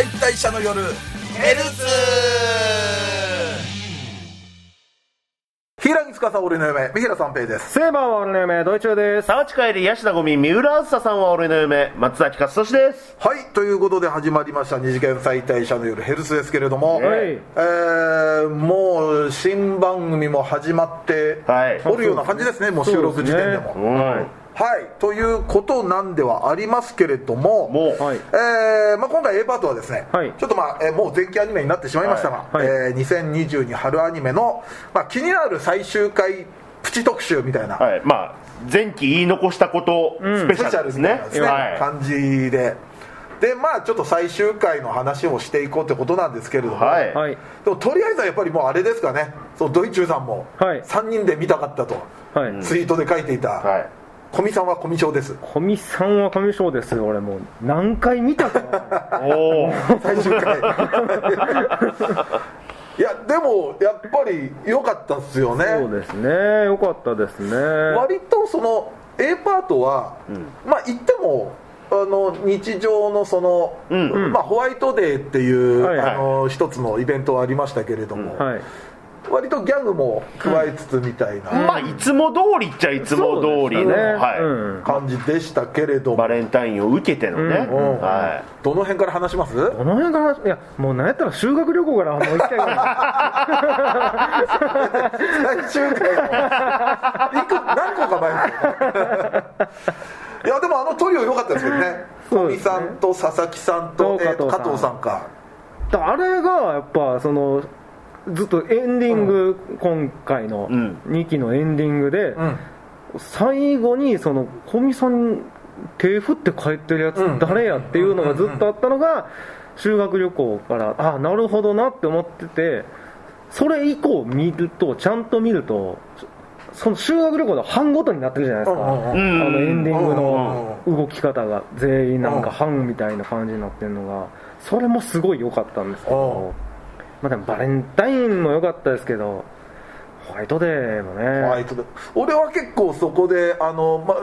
解体者の夜。ヘルツ平木司俺の嫁三平三平です。セーバーは俺の嫁ドイチューです。沢地帰りヤシダゴミ三浦梓さんは俺の嫁松崎勝利です。はいということで始まりました。二次元再退者の夜ヘルツですけれども、はい。えーもう新番組も始まってはい。おるような感じですね。もう収録時点でも。うんはいということなんではありますけれどももう、はい。えーまあ、今回 A パートはですね、はい。ちょっとまあ、えーもう前期アニメになってしまいましたが、はい。はいえー2022春アニメの、まあ、気になる最終回プチ特集みたいな、はい。まあ前期言い残したことスペシャルですね,、スペシャルみたいなはい。感じで。でまあちょっと最終回の話をしていこうってことなんですけれども、はい。はい。でもとりあえずはやっぱりもうあれですかね。そうドイチューさんもはい。3人で見たかったと、はい。ツイートで書いていた、はい古見さんは古見賞です。古見さんは神賞です。よ俺もう何回見たかな おお最終回。いやでもやっぱり良かったっすよね。そうですね。よかったですね。割とその A パートは、まあ言ってもあの日常のその、うん。まあ、ホワイトデーっていう、はいはい。あの一つのイベントはありましたけれども、はい割とギャグも加えつつみたいなまあいつも通りっちゃいつも通りの、はい。うん。感じでしたけれども、バレンタインを受けてのね、うん。はどの辺から話します？この辺からいやもうなんやったら修学旅行からもう行きたいぐら最終回のいく？何個か前いやでもあのトリオ良かったですけどね。小見さんと佐々木さんととえーと加加藤さん。藤さんか。いあれがやっぱそのずっとエンディング、今回のうん。2期のエンディングで、うん。最後にその小見さん手振って帰ってるやつうん。誰やっていうのがずっとあったのが修学旅行からあなるほどなって思っててそれ以降見るとちゃんと見るとその修学旅行の班ごとになってるじゃないですか、あのエンディングうんの動き方が全員なんか班みたいな感じになってるのがそれもすごい良かったんですけどまあでもバレンタインも良かったですけどホワイトデーもね。ホワイトデー。俺は結構そこであの、ま、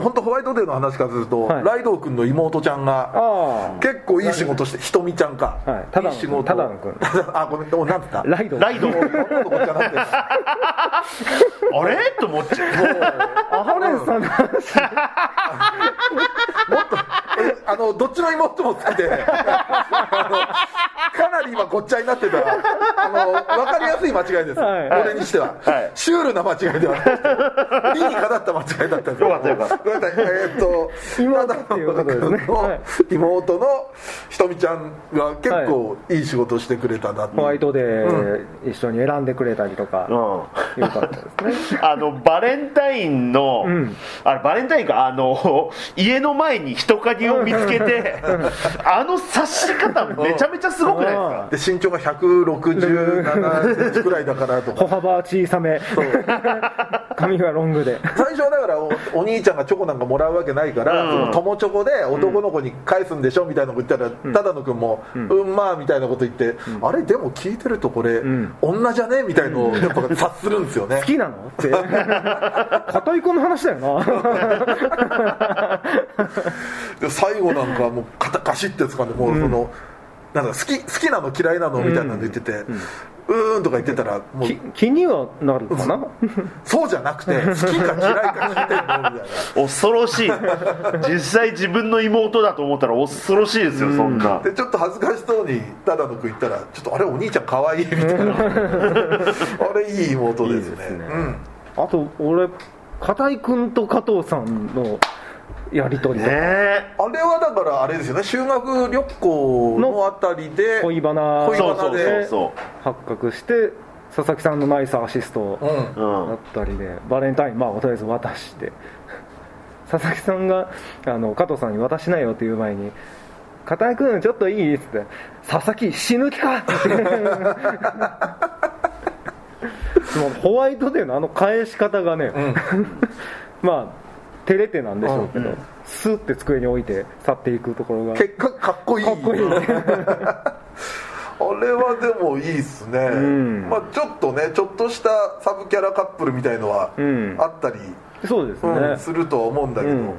本当ホワイトデーの話からすると、はい。ライドウ君の妹ちゃんがあ結構いい仕事してひとみちゃんか、はい。ただのいい仕事。ただの君。あごめんおなんつった？あライド。ライド。もう今度こっちゃなってるあれ？と思っちゃう。アハレンさんの話。もっとえあのどっちの妹も好きであのかなり今ごっちゃになってたあの分かりやすい間違いです、はい。俺にしては、はい。シュールな間違いではなくて理にかなった間違いだったんです。よかったよかった。ごめんなさい。えーっと妹っていうことですね。のはい。妹のひとみちゃんが結構いい仕事してくれたなホワイトデー一緒に選んでくれたりとか、うん。よかったですね。あのバレンタインの、うん。あれバレンタインか。あの家の前に人影を見つけてあの察し方めちゃめちゃすごくないですか？で身長が167センチくらいだからとか。歩幅は小さめ。髪がロングで。最初はだからおお兄ちゃんがチョコなんかもらうわけないから、うん。その友チョコで男の子に返すんでしょ？みたいなこと言ったら、ただの君も、うん、まあみたいなこと言って、あれでも聞いてるとこれ、ん。女じゃね？みたいのをやっぱ察するんですよね。好きなの？って。片井君の話だよな。で最後なんかもう肩ガシッて掴んでもうその、なんか好き好きなの嫌いなのみたいなの言ってて、うーんとか言ってたらもうき気にはなるかな？そうじゃなくて好きか嫌いか聞いてんのみたいな。恐ろしい。実際自分の妹だと思ったら恐ろしいですよそんな。でちょっと恥ずかしそうにただの君言ったらちょっとあれお兄ちゃん可愛いみたいな。あれいい妹ですね。いいですね。うん。あと俺片井君と加藤さんのやり取りとか、ねえ。あれはだからあれですよね。修学旅行のあたりで恋バナ。恋そうそうバナでそう。発覚して佐々木さんのナイスアシストだったりでバレンタインまあとりあえず渡して。佐々木さんがあの加藤さんに渡しないよっていう前に「片井君ちょっといい?」っつって「佐々木死ぬ気か!」って。もうホワイトデーのあの返し方がね、ん。まあ照れてなんでしょうけど、うんスッて机に置いて去っていくところが。結果かっこいい。かっこいいね。あれはでもいいっすね、ん。まあ、ちょっとねちょっとしたサブキャラカップルみたいのはうんあったり、そうですね、うんするとは思うんだけど、うん。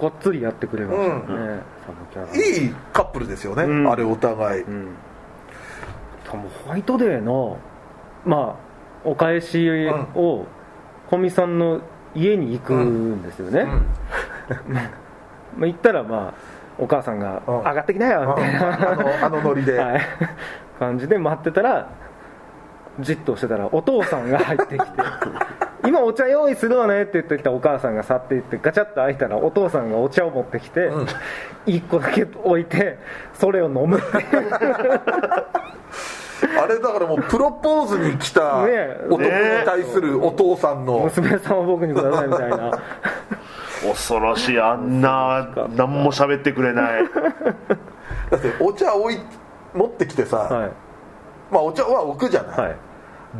がっつりやってくれましたね、うんサブキャラ。いいカップルですよね、うん。あれお互い、うん、ホワイトデーのまあお返しを古見さんの家に行くんですよね、うん。まあ、行ったらまあお母さんが「うん。上がってきなよ」みたいな。あのあのノリで、はい、感じで待ってたらじっとしてたらお父さんが入ってきて「今お茶用意するわね」って言ってきたお母さんが去っていってガチャッと開いたらお父さんがお茶を持ってきて、うん。1個だけ置いてそれを飲むっていう あれだからもうプロポーズに来た男に対するお父さんの、娘さんを僕にくださいみたいな。恐ろしいあんな何も喋ってくれない。だってお茶置い持ってきてさ、はい。まあお茶は置くじゃない、はい。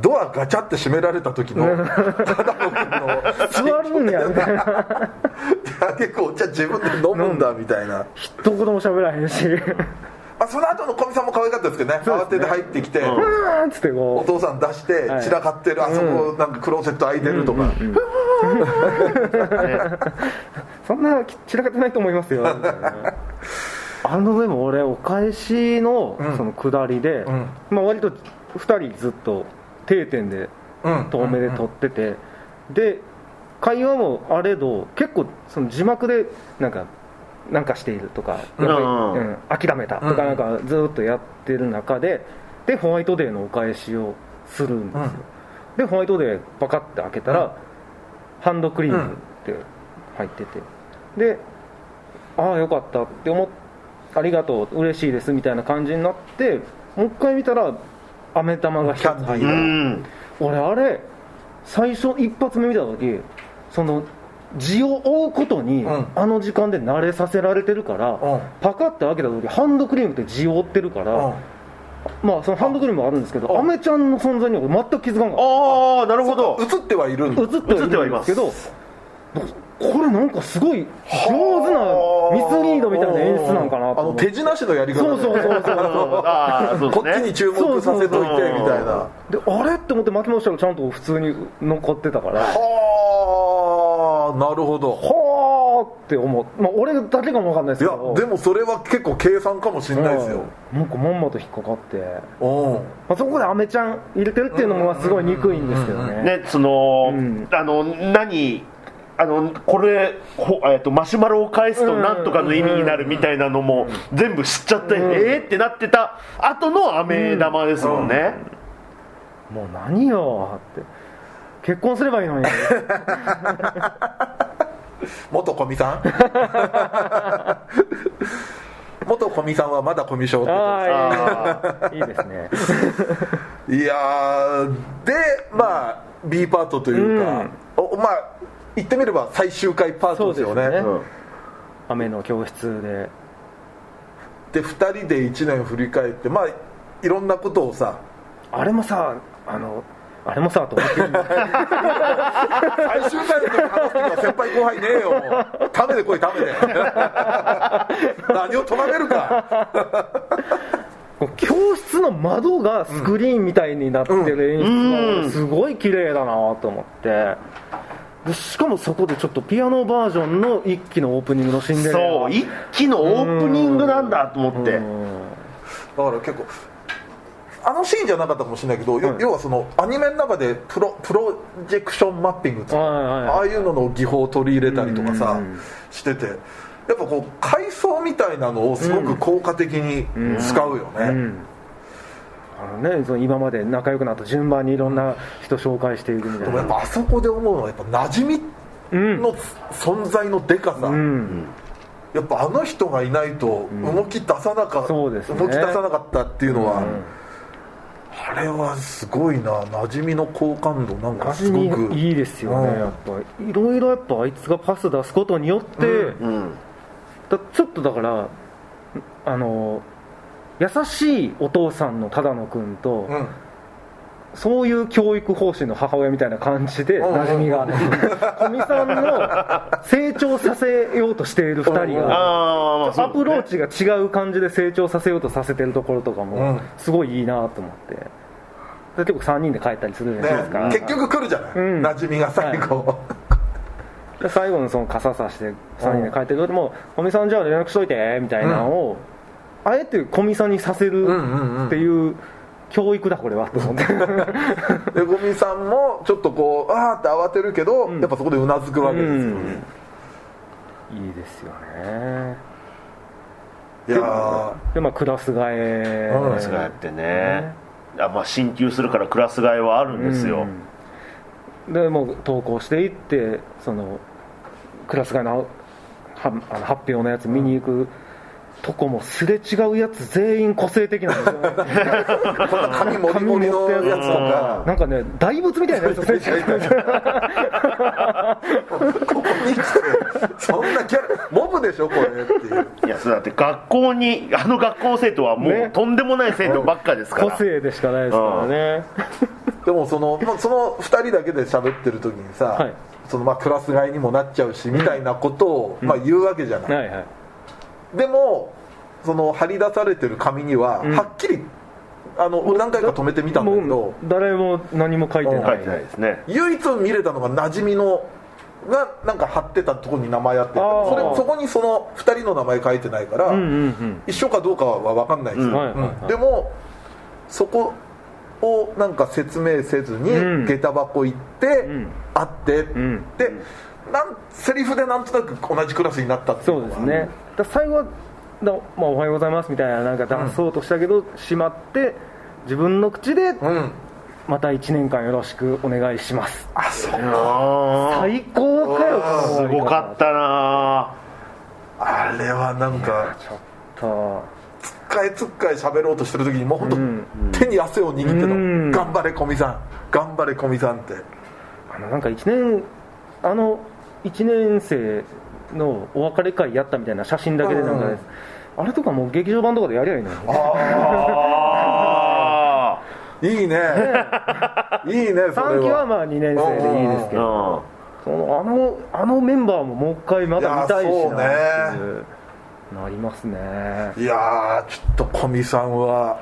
ドアガチャって閉められた時のただの座るんやみたいな結構お茶自分で飲むんだみたいな、一言も喋らへんし。うまあ、その後の小見さんも可愛かったですけどね。慌てて入ってきて、ーんっつっておこ父さん出してはい。散らかってる、あそこなんかクローゼット開いてるとか、う そんな散らかってないと思いますよ。あのでも俺お返しのうん。その下りで、ん。まあ、割と2人ずっと定点でうん。遠目で撮ってて、で会話もあれど結構その字幕でなんかなんかしているとかうん。うん諦めたとかなんかずっとやってる中ででホワイトデーのお返しをするんですよ、でホワイトデーパカッて開けたら、ハンドクリームって入ってて。でああよかったって思っありがとう嬉しいですみたいな感じになってもう一回見たら飴玉が一つ入ってキャンディーうん。俺あれ最初一発目見た時その字を追うことに、うん。あの時間で慣れさせられてるから、うん。パカッて開けた時ハンドクリームって字を追ってるから、うん。まあそのハンドクリームもあるんですけどあアメちゃんの存在には全く気づかなかっああなるほど。映ってはいるん映ってはいるんですけどこれなんかすごい上手なミスリードみたいな演出なんかなあの手品師のやり方そうそうそうそう こっちに注目させといてみたいな。であれ？って思って巻き戻したらちゃんと普通に残ってたから。はあなるほど。はあって思う、まあ、俺だけかも分かんないですいやけどでもそれは結構計算かもしれないですよ。うん。なんかまんまと引っかかって、うん。まあ、そこでアメちゃん入れてるっていうのもまあすごい憎いんですけどね。ねその、うん。あの何あのこれほえっとマシュマロを返すとなんとかの意味になるみたいなのも全部知っちゃって、うん。えーってなってた後の飴玉ですもんね、もう何よって結婚すればいいのに。元古見さん？元古見さんはまだコミュ障ってああい。いですね。こ といやーでまあ B パートというか、おまあ言ってみれば最終回パートですよね。ねうん雨の教室で。で2人で1年振り返ってまあいろんなことをさあれもさあのあれもさと思って最終回の時話す時は先輩後輩ねえよ。もうためで来いためで何をとがめるか。教室の窓がスクリーンみたいになってる演出がすごい綺麗だなと思って。でしかもそこでちょっとピアノバージョンの一期のオープニングのシンデレラ。そう一気のオープニングなんだと思って。うん。だから結構あのシーンじゃなかったかもしれないけど、よ要はそのアニメの中でプロプロジェクションマッピングっていうのはいはいはい。ああいうのの技法を取り入れたりとかさ、うんしててやっぱこう階層みたいなのをすごく効果的に使うよね、うん。あのね、その今まで仲良くなった順番にいろんな人紹介していくみたいな。でもやっぱあそこで思うのはやっぱ馴染みうん。の存在のでかさ、うん。やっぱあの人がいないと動き出さなかった、そうですね。動き出さなかったっていうのは、うんあれはすごいな。馴染みの好感度なんかす馴ごく。いいですよね、うん。やっぱいろいろやっぱあいつがパス出すことによって、うん。うん。だちょっとだからあの優しいお父さんの只野君と、うんそういう教育方針の母親みたいな感じでうん。馴染みが古見さんの成長させようとしている2人うん。がアプローチが違う感じで成長させようとさせてるところとかうん。もすごいいいなと思って。で結構3人で帰ったりするじゃないですか、ね、結局来るじゃない、うん。馴染みが最後、で最後のその傘さして3人で帰ってくる。ともう古見さんじゃあ連絡しといてみたいなのを、あえて古見さんにさせるっていう教育だこれは。と思ってでゴミさんもちょっとこうあーって慌てるけど、ん。やっぱそこでうなずくわけですよね、いいですよね。いやー。でまあクラス替えうんクラス替えってね。あまあ進級するからクラス替えはあるんですよ、うん。でもう投稿していってそのクラス替えのはあの発表のやつ見に行くとこもすれ違うやつ全員個性的なんですよねこんな紙もりもりのやつとかなんかね大仏みたいなやつすれ違うここに来てそんなキャラモブでしょこれっていういやそれだって学校にあの学校の生徒はもうねとんでもない生徒ばっかですから、個性でしかないですからねでもそのその2人だけで喋ってる時にさ、はいそのまあクラス替えにもなっちゃうしみたいなことを、まあ、言うわけじゃない、はいはいでもその張り出されてる紙には、ん。はっきりあの何回か止めてみたんだけもどう誰も何も書いてない。書いてないですね。唯一見れたのが馴染みのがなんか貼ってたところに名前あってそれそこにその2人の名前書いてないから、うんうんうん。一緒かどうかは分かんないです。よ、うん。はいはいはい。うんでもそこをなんか説明せずに、うん。下駄箱行って、ん。会って、ん。でなんセリフでなんとなく同じクラスになったっていそううのがですね。だ最後はだ、まあ、おはようございますみたいななんか出そうとしたけど、しまって自分の口でうん。また1年間よろしくお願いします。あそうあ最高かよー。すごかったな。あれはなんかちょっと。つっかえつっかえ喋ろうとしてる時にもう本当、うん手に汗を握ってたの、うん。頑張れ古見さん。頑張れ古見さんって。あのなんか1年あの1年生のお別れ会やったみたいな写真だけでなんかです、あれとかもう劇場版とかでやりゃいいのにあ いいね。いいねそれ3期ははまあ2年生でいいですけーど。うんそのあのあのメンバーももう一回まだ見たいしなっていう。なりますね。いやーちょっと古見さんは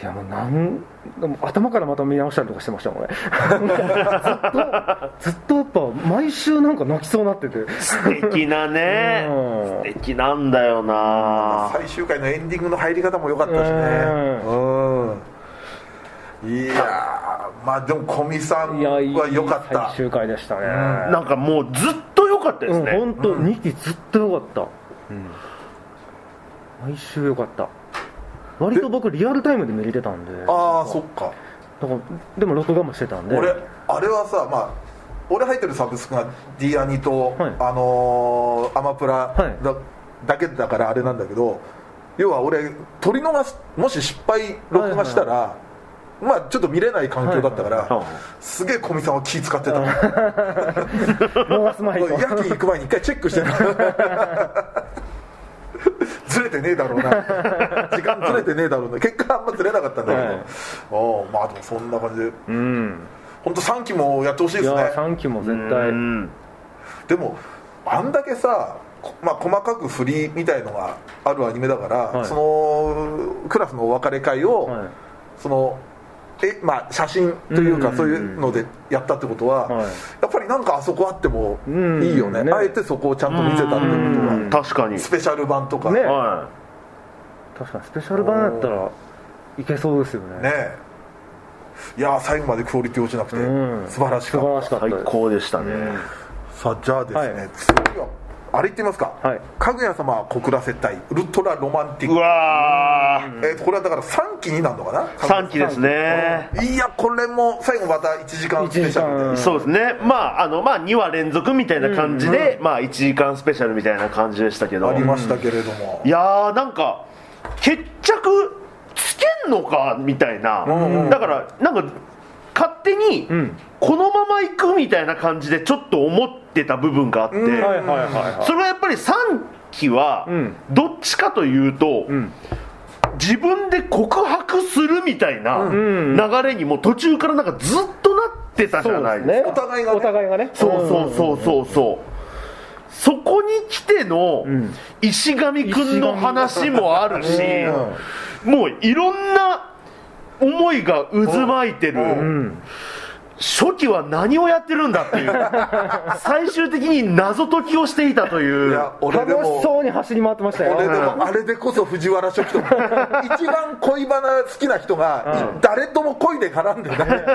いやもうなんでも頭からまた見直したりとかしてましたもんね。ずっとずっとやっぱ毎週なんか泣きそうになってて。素敵なね。うん。素敵なんだよな。最終回のエンディングの入り方も良かったしね。うん。いやーまあでも古見さんいやいいは良かった。最終回でしたね。なんかもうずっと良かったですね、うん本当2期ずっと良かった、毎週良かった割と僕リアルタイムで見れてたんで。ああそっか。だからでも録画もしてたんで。俺あれはさまあ俺入ってるサブスクが D アニと、はい。あのーアマプラはい。だ,、だけだからあれなんだけど要は俺撮り逃しもし失敗録画したら、まあちょっと見れない環境だったから、はいはいすげえ小見さんは気使ってた、夜勤 行く前に一回チェックしてず れてねえだろうな。時間ずれてねえだろうな。結果あんまずれなかったんだけど、はい。おうまあでもそんな感じで。うん。本当3期もやってほしいですね。3期も絶う対ん。でもあんだけさ、こまあ、細かく振りみたいのがあるアニメだから、はい。そのクラスのお別れ会を、はい。そのえまあ、写真というかうん。そういうのでやったってことは、はい。やっぱりなんかあそこあってもうん。いいよね、ね。あえてそこをちゃんと見せたってことうん。は確かに。スペシャル版とか。ね。ねは確かにスペシャル版やったらいけそうですよね。えいやー最後までクオリティ落ちなくて、うん。素晴らしか素晴らったしかった最高でしたね、さあじゃあですね、はい。次はあれ言ってみますか、はい。かぐや様小倉接待ウルトラロマンティッうクわー。えーとこれはだから3期になるのかな？3期ですね。いやこれも最後また1時間スペシャル1で。時そうですね。まああのまあ2話連続みたいな感じで、まあ1時間スペシャルみたいな感じでしたけど。ありましたけれども。いやーなんか決着つけんのか？みたいな、んうん。だからなんか勝手にうん。このまま行くみたいな感じでちょっと思ってた部分があって、それはやっぱり3期はうん。どっちかというと、うん。自分で告白するみたいなうん。流れにも途中からなんかずっとなってたじゃないですか。お互いがね。お互いがね。そうそうそうそうそう。そこに来てのん。石上君の話もあるしもういろんな思いが渦巻いてる、うん。初期は何をやってるんだっていう。最終的に謎解きをしていたという。楽しもそうに走り回ってましたよ。俺でもあれでこそ藤原初期と一番恋バナ好きな人が、うん。誰とも恋で絡んでないっていう。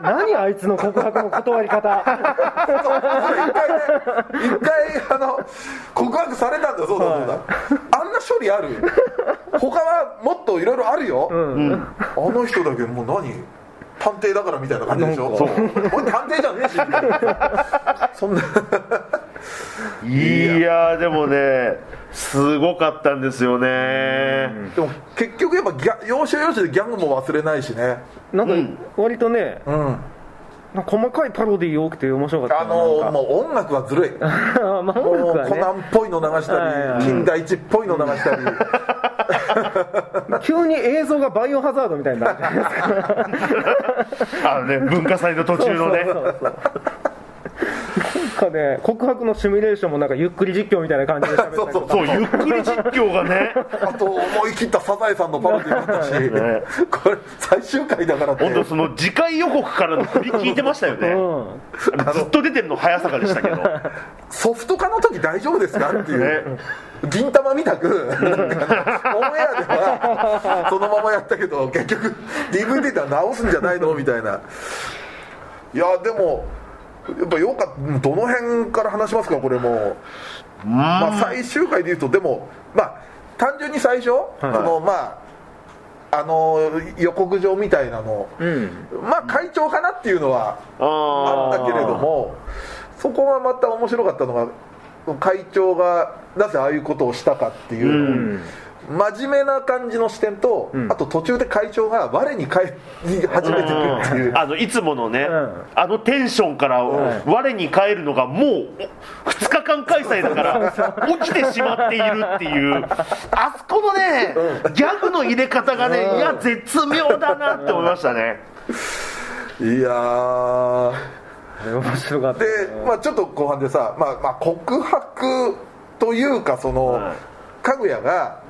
何あいつの告白の断り方。一回ね一回あの告白されたんだよそうだそうだ、あんな処理ある？他はもっといろいろあるよ、うん。あの人だけもう何探偵だからみたいな感じでしょ。そう。俺探偵じゃねえし。みたいなそんな。いやーでもねすごかったんですよね。でも結局やっぱギャ要所要所でギャグも忘れないしね。なんかうん。割とねうん細かいパロディー多くて面白かったあのもう音楽はずるい。うまあ音もう楽はね。コナンっぽいの流したはいはいり金田一っぽいの流したり。急に映像がバイオハザードみたいになるじゃないですか。あのね文化祭の途中のねかね告白のシミュレーションもなんかゆっくり実況みたいな感じで喋ったりとか。そうそうゆっくり実況がね。あと思い切ったサザエさんのパロディーもあったし、ね。これ最終回だからって。本当その次回予告からの振り聞いてましたよね。うん。ずっと出てるの早坂でしたけど。ソフト化の時大丈夫ですか？っていう、ね。銀玉みたく。オンエアではそのままやったけど結局 DVD では直すんじゃないの？みたいな。いやでもやっぱよかったどの辺から話しますかこれも。まあ、最終回でいうとでもまあ単純に最初、そのまああの予告状みたいなの。うん。まあ会長かなっていうのはああったけれどもそこがまた面白かったのが会長がなぜああいうことをしたかっていう。のを、うん真面目な感じの視点と、ん。あと途中で会長が我に返り始めてくるっていう、あのいつものね、うん。あのテンションから我に返るのがもう2日間開催だから起きてしまっているっていう。あそこのねギャグの入れ方がねいや絶妙だなって思いましたね。いや面白かった。で、まあ、ちょっと後半でさ、まあまあ、告白というかその、はいかぐやが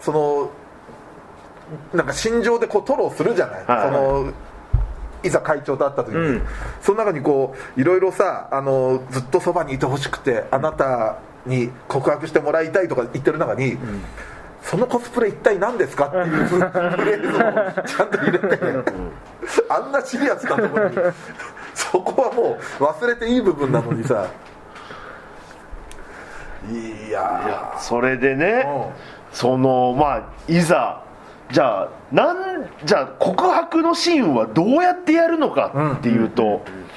そのなんか心情でこう吐露するじゃない、はいそのいざ会長と会った時に、うん。その中にこういろいろさあのずっとそばにいてほしくてあなたに告白してもらいたいとか言ってる中に、そのコスプレ一体何ですか？っていうフレーズをちゃんと入れて、あんなシリアスなところに。そこはもう忘れていい部分なのにさ。いやそれでね。ーそのまあいざじゃあなんじゃあ告白のシーンはどうやってやるのかっていうと、うん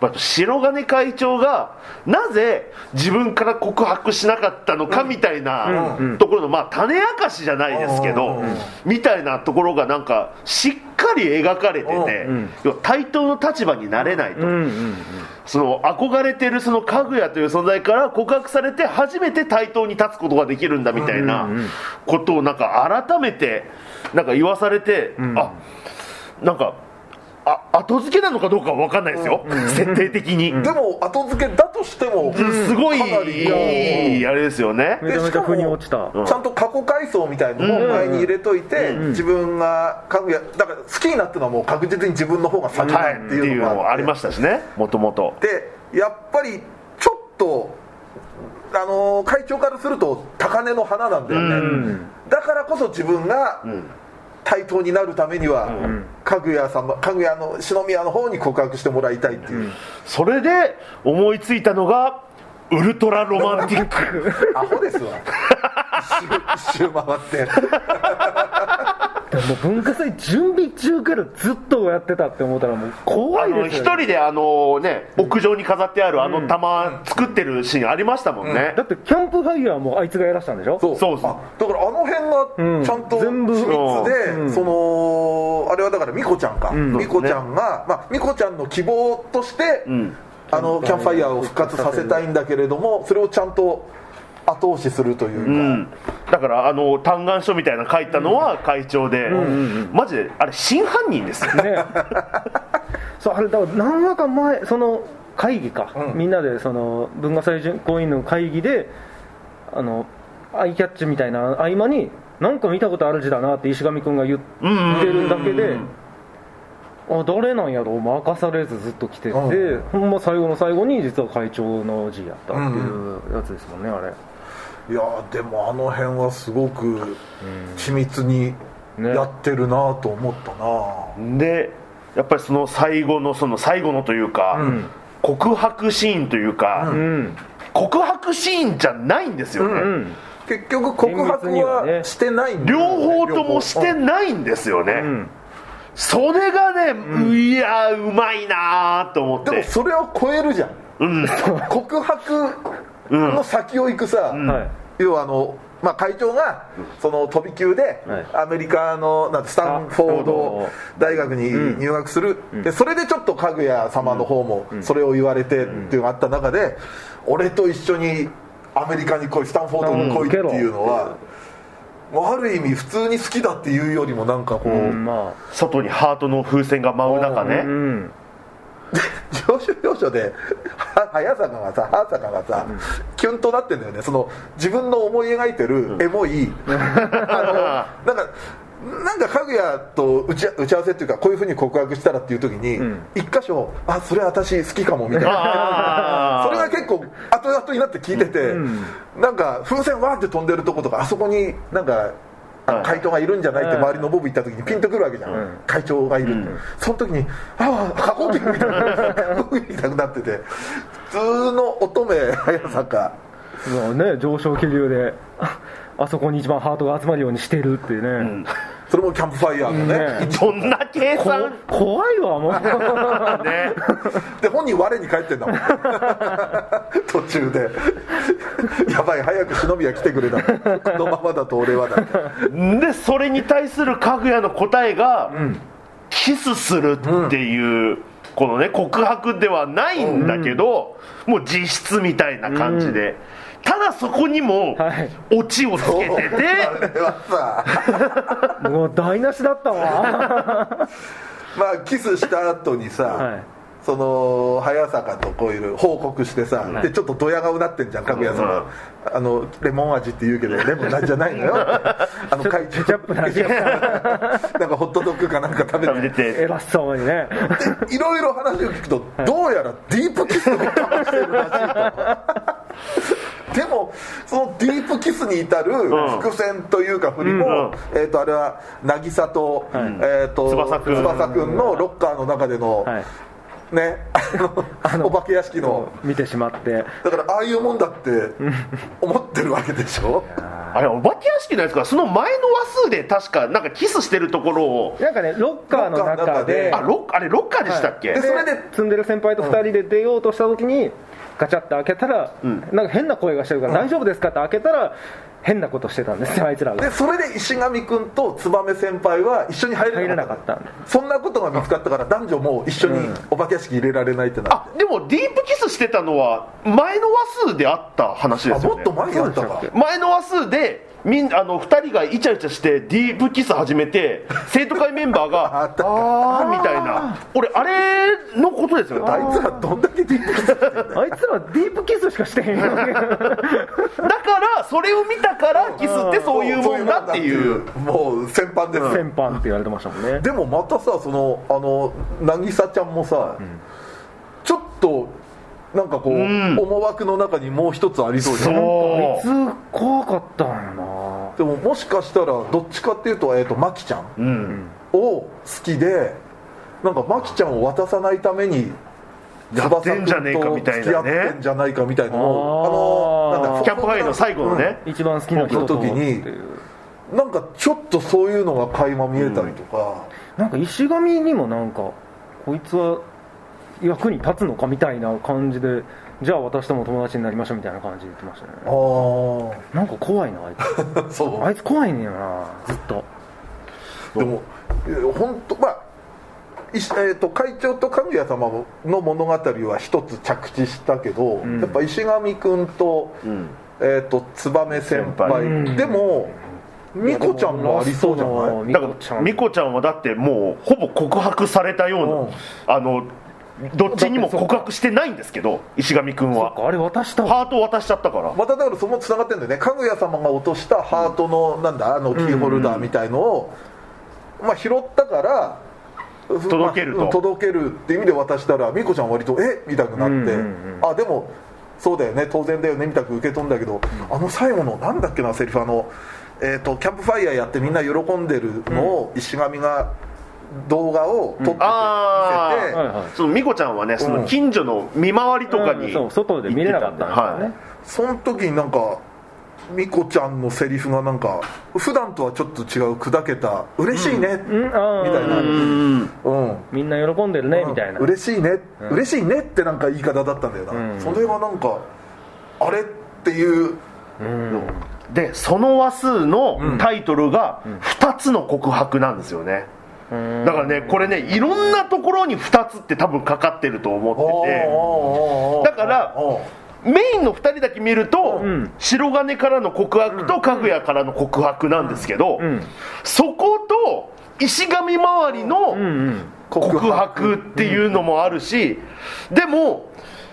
白金会長がなぜ自分から告白しなかったのかみたいなところのまあ種明かしじゃないですけどうん。みたいなところがなんかしっかり描かれてて対等の立場になれないと。その憧れてるそのかぐやという存在から告白されて初めて対等に立つことができるんだみたいなことをなんか改めてなんか言わされて、ん。あなんかあ後付けなのかどうかは分かんないですよ、設定的に、でも後付けだとしても、すごいかなりいいあれですよね。めちゃめちゃ腑に落ちた。うん。ちゃんと過去回想みたいのも前に入れといて、自分がかぐやだから好きになったのはもう確実に自分の方が先だってはいって。いういうのがのもありましたしね。もともとでやっぱりちょっとあのー会長からすると高嶺の花なんだよね、うん。だからこそ自分がん対等になるためには、ん。かぐや様かぐやの篠宮の方に告白してもらいたいっていう、それで思いついたのがウルトラロマンティック。アホですわ。一周一周回ってでも文化祭準備中からずっとやってたって思ったらもう怖いですよ、ね、人であのね屋上に飾ってあるあの玉作ってるシーンありましたもんね。だってキャンプファイヤーもあいつがやらしたんでしょ？そう。そうそう。あだからあの辺がちゃんとうん全部。秘密で、うん。そのあれはだからミコちゃんか、ん。ミコちゃんが、まあ、ミコちゃんの希望として、ん。あのキャンプファイヤーを復活させたいんだけれどもそれをちゃんと後押しするというか、うん。だからあの嘆願書みたいなの書いたのは会長で、マジであれ真犯人ですよ。ね。そうあれだから何話か前その会議か、うん。みんなでその文化祭実行委員の会議であのアイキャッチみたいな合間になんか見たことある字だなって石上君が言ってうんるだけであ誰なんやろう任されずずっと来てて、うほんま最後の最後に実は会長の字やったっていうやつですもんねあれいやーでもあの辺はすごく緻密にね。やってるなと思ったな、でやっぱりその最後のその最後のというか、ん。告白シーンというか、うん。告白シーンじゃないんですよね、うん。結局告白はしてないんだ両方ともして両ないんですよね、うんそれがね、いやーうまいなーと思っ方でもてそれを超えるじゃん。うん。告白の先を行くさ、はい。要はあの、まあ、会長がその飛び級ではい。アメリカのなんてスタンフォード大学に入学する、でそれでちょっとかぐや様の方もそれを言われてっていうのがあった中で俺と一緒にアメリカに来いスタンフォードに来いっていうのは、もうある意味普通に好きだっていうよりもなんかこう、外にハートの風船が舞う中あね、うん上昇要所では早坂がさ早坂がさ、キュンとなってんだよね。その自分の思い描いてるエモい、あのなんかなんかかぐやと打ち打ち合わせっていうかこういうふうに告白したらっていう時に、ん。一箇所あそれ私好きかもみたいな。それが結構後々になって聞いてて、なんか風船わーって飛んでるとことかあそこになんか会長がいるんじゃないってうん周りのボブ行った時にピンとくるわけじゃん、うん。会長がいるって、その時にああ過呼吸みた。いな過呼吸みたいになってて。普通の乙女早坂そうね上昇気流でああそこに一番ハートが集まるようにしてるっていうね、それもキャンプファイヤーのねねどんな計こ算怖いわもうねで本人我に帰ってんだもん途中でやばい早く忍びは来てくれだこのままだと俺はだでそれに対するかぐやの答えが、キスするっていう、このね告白ではないんだけど、もう実質みたいな感じで、ただそこにもはい。オチをつけてて、あれはさ。もう台無しだったわ。まあキスした後にさ、はい。その早坂とこういう報告してさ、はい。でちょっとドヤ顔になってんじゃんかぐやさんうん。あのレモン味って言うけどレモンなんじゃないのよ。あの会長ケチャップの味が なんかホットドッグかなんか食べ食べててて。偉そうにね。でいろいろ話を聞くとどうやらディープキスをかましてるらしいとでもそのディープキスに至る伏線というか振りも、うんえー、とあれは渚と,、はい。えー、と翼くん。翼くんのロッカーの中での、はい。ねあのお化け屋敷の。見てしまって。だからああいうもんだって思ってるわけでしょ？あれお化け屋敷のやつか？その前の話数で確かなんかキスしてるところを。なんかねロッカーの中で。あロッあれロッカーでしたっけ、でそれで積んでる先輩と2人で出ようとした時にガチャって開けたら、ん。なんか変な声がしてるから、大丈夫ですかって開けたら変なことしてたんですよあいつらがでそれで石上君と燕先輩は一緒に入れ入れなかっなかったそんなことが見つかったから男女も一緒にお化け屋敷入れられないってなあでもディープキスしてたのは前の話数であった話ですよね。あもっと前やったか。前の話数でみんあの2人がイチャイチャしてディープキス始めて 生徒会メンバーがあった。かあーみたいな。俺あれのことですよ。ねあいつらどんだけディープキスしてんだよあいつらディープキスしかしてへんよ だからそれを見たからキスってそういうもんだっていう。もう。先般です、先般って言われてましたもんね。でもまたさそのあの渚ちゃんもさ、ちょっとなんかこう、ん。思惑の中にもう一つありそうじゃん。あいそつ怖かったんやな。でももしかしたらどっちかっていうと,、えー、とマキちゃんううん。を好きでなんかマキちゃんを渡さないためにやってんじゃねえかみたいなね。付き合ってんじゃないかみたいなのをあのなんだキャンプファイの最後のね、一番好きな人と時になんかちょっとそういうのが垣間見えたりとか、なんか石神にもなんかこいつは役に立つのかみたいな感じでじゃあ私とも友達になりましょうみたいな感じで言ってましたね。あなんか怖いなあいあ そう。つあいつ怖いねんよなずっと。でも本当まあいしえー、と会長とかぐや様の物語は一つ着地したけど、ん。やっぱ石上君と,、うん。えー、と燕先輩。先輩。うん。でも美子ちゃんもありそうじゃない？ミだかコちゃん。らミコちゃんはだってもうほぼ告白されたような、うん。あのどっちにも告白してないんですけど石上君は。あれ渡した。わハート渡しちゃったから。まただからそのつながってるんだよね。かぐや様が落としたハートのなんだあのキーホルダーみたいのを、まあ、拾ったから届けると。まあ届けるっていう意味で渡したら美子ちゃん割とえ？みたくなって、うんうんうん。あでもそうだよね。当然だよね。みたく受け取るんだけど、あの最後のなんだっけなセリフ。あの、えー、とキャンプファイヤーやってみんな喜んでるのを石上が動画を撮っててその美子ちゃんはねその近所の見回りとかにうん外で見れなかったんですよね、はい。その時になんか美子ちゃんのセリフがなんか普段とはちょっと違う砕けた「嬉しいね」うん。みたいな。うん。うん。みんな喜んでるねみたいな。嬉しいね、うん。嬉しいねってなんか言い方だったんだよな、うん。それがなんかあれっていう。うん。でその話数のタイトルが2つの告白なんですよね、うんだからねこれねいろんなところに2つって多分かかってると思ってて。だからメインの2人だけ見ると、うん。白金からの告白とかぐやからの告白なんですけど、うん。そこと石神周りのうんうん。告白っていうのもあるし、でも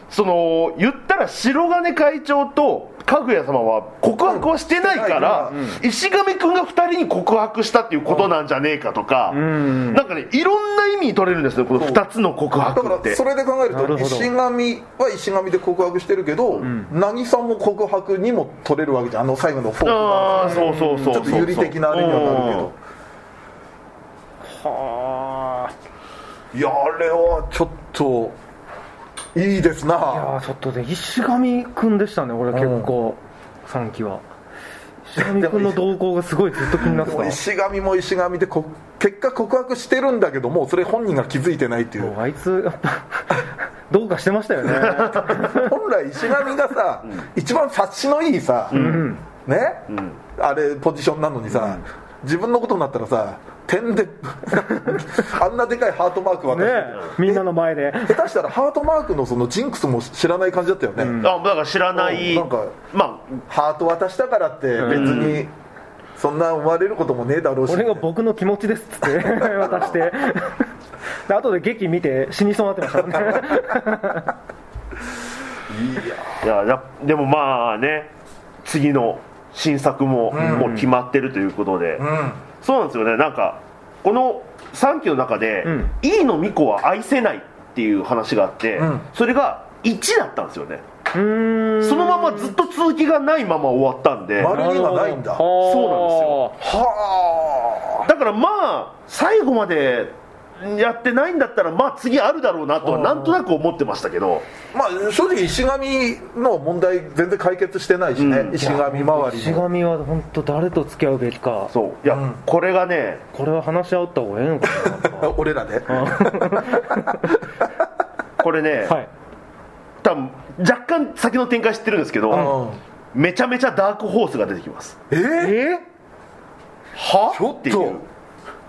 その言ったら白金会長とかぐや様は告白はしてないから、うん。石神君が2人に告白したっていうことなんじゃねえかとか、ん。なんかねいろんな意味に取れるんですねこの2つの告だか白って。らそれで考えると石神は石神で告白してるけど、渚も告白にも取れるわけじゃんあの最後のフォークああそうそうそうそう。ちょっと有利的なあれにはなるけど。はいやあれはちょっといいですな。あいやーちょっとね石上くんでしたね俺結構。3期は。石上くんの動向がすごいずっと気になってた。石神も石神でこ結果告白してるんだけどもうそれ本人が気づいてないっていう。もうあいつやっぱどうかしてましたよね。本来石神がさ、一番察しのいいさ、うん。ね、あれポジションなのにさ、自分のことになったらさ点で あんなでかいハートマーク渡ねして。みんなの前で。下手したらハートマークのそのジンクスも知らない感じだったよね、あだから知らない、うんなんかまハート渡したからって別にそんな思われることもねえだろうし、俺が僕の気持ちですっつって 渡して。で後で劇見て死にそうになってましたもんね。あいややでもまあね次の新作ももう決まってるということで、うんそうなんですよね。なんかこの3期の中でうん「飯野美子は愛せない」っていう話があって、うん。それが1だったんですよね。そのままずっと続きがないまま終わったんで、丸二がないんだ。そうはだからまあ最後までやってないんだったらまあ次あるだろうなとはなんとなく思ってましたけど。あまあ正直石神の問題全然解決してないしね、うん。石神周りの。石神は本当誰と付き合うべきか。そう。いや、うん。これがねこれは話し合った方がええのかな。俺らで。これね、はい。多分若干先の展開知ってるんですけど、うん。めちゃめちゃダークホースが出てきます。えー、えは？ちょっと。っていう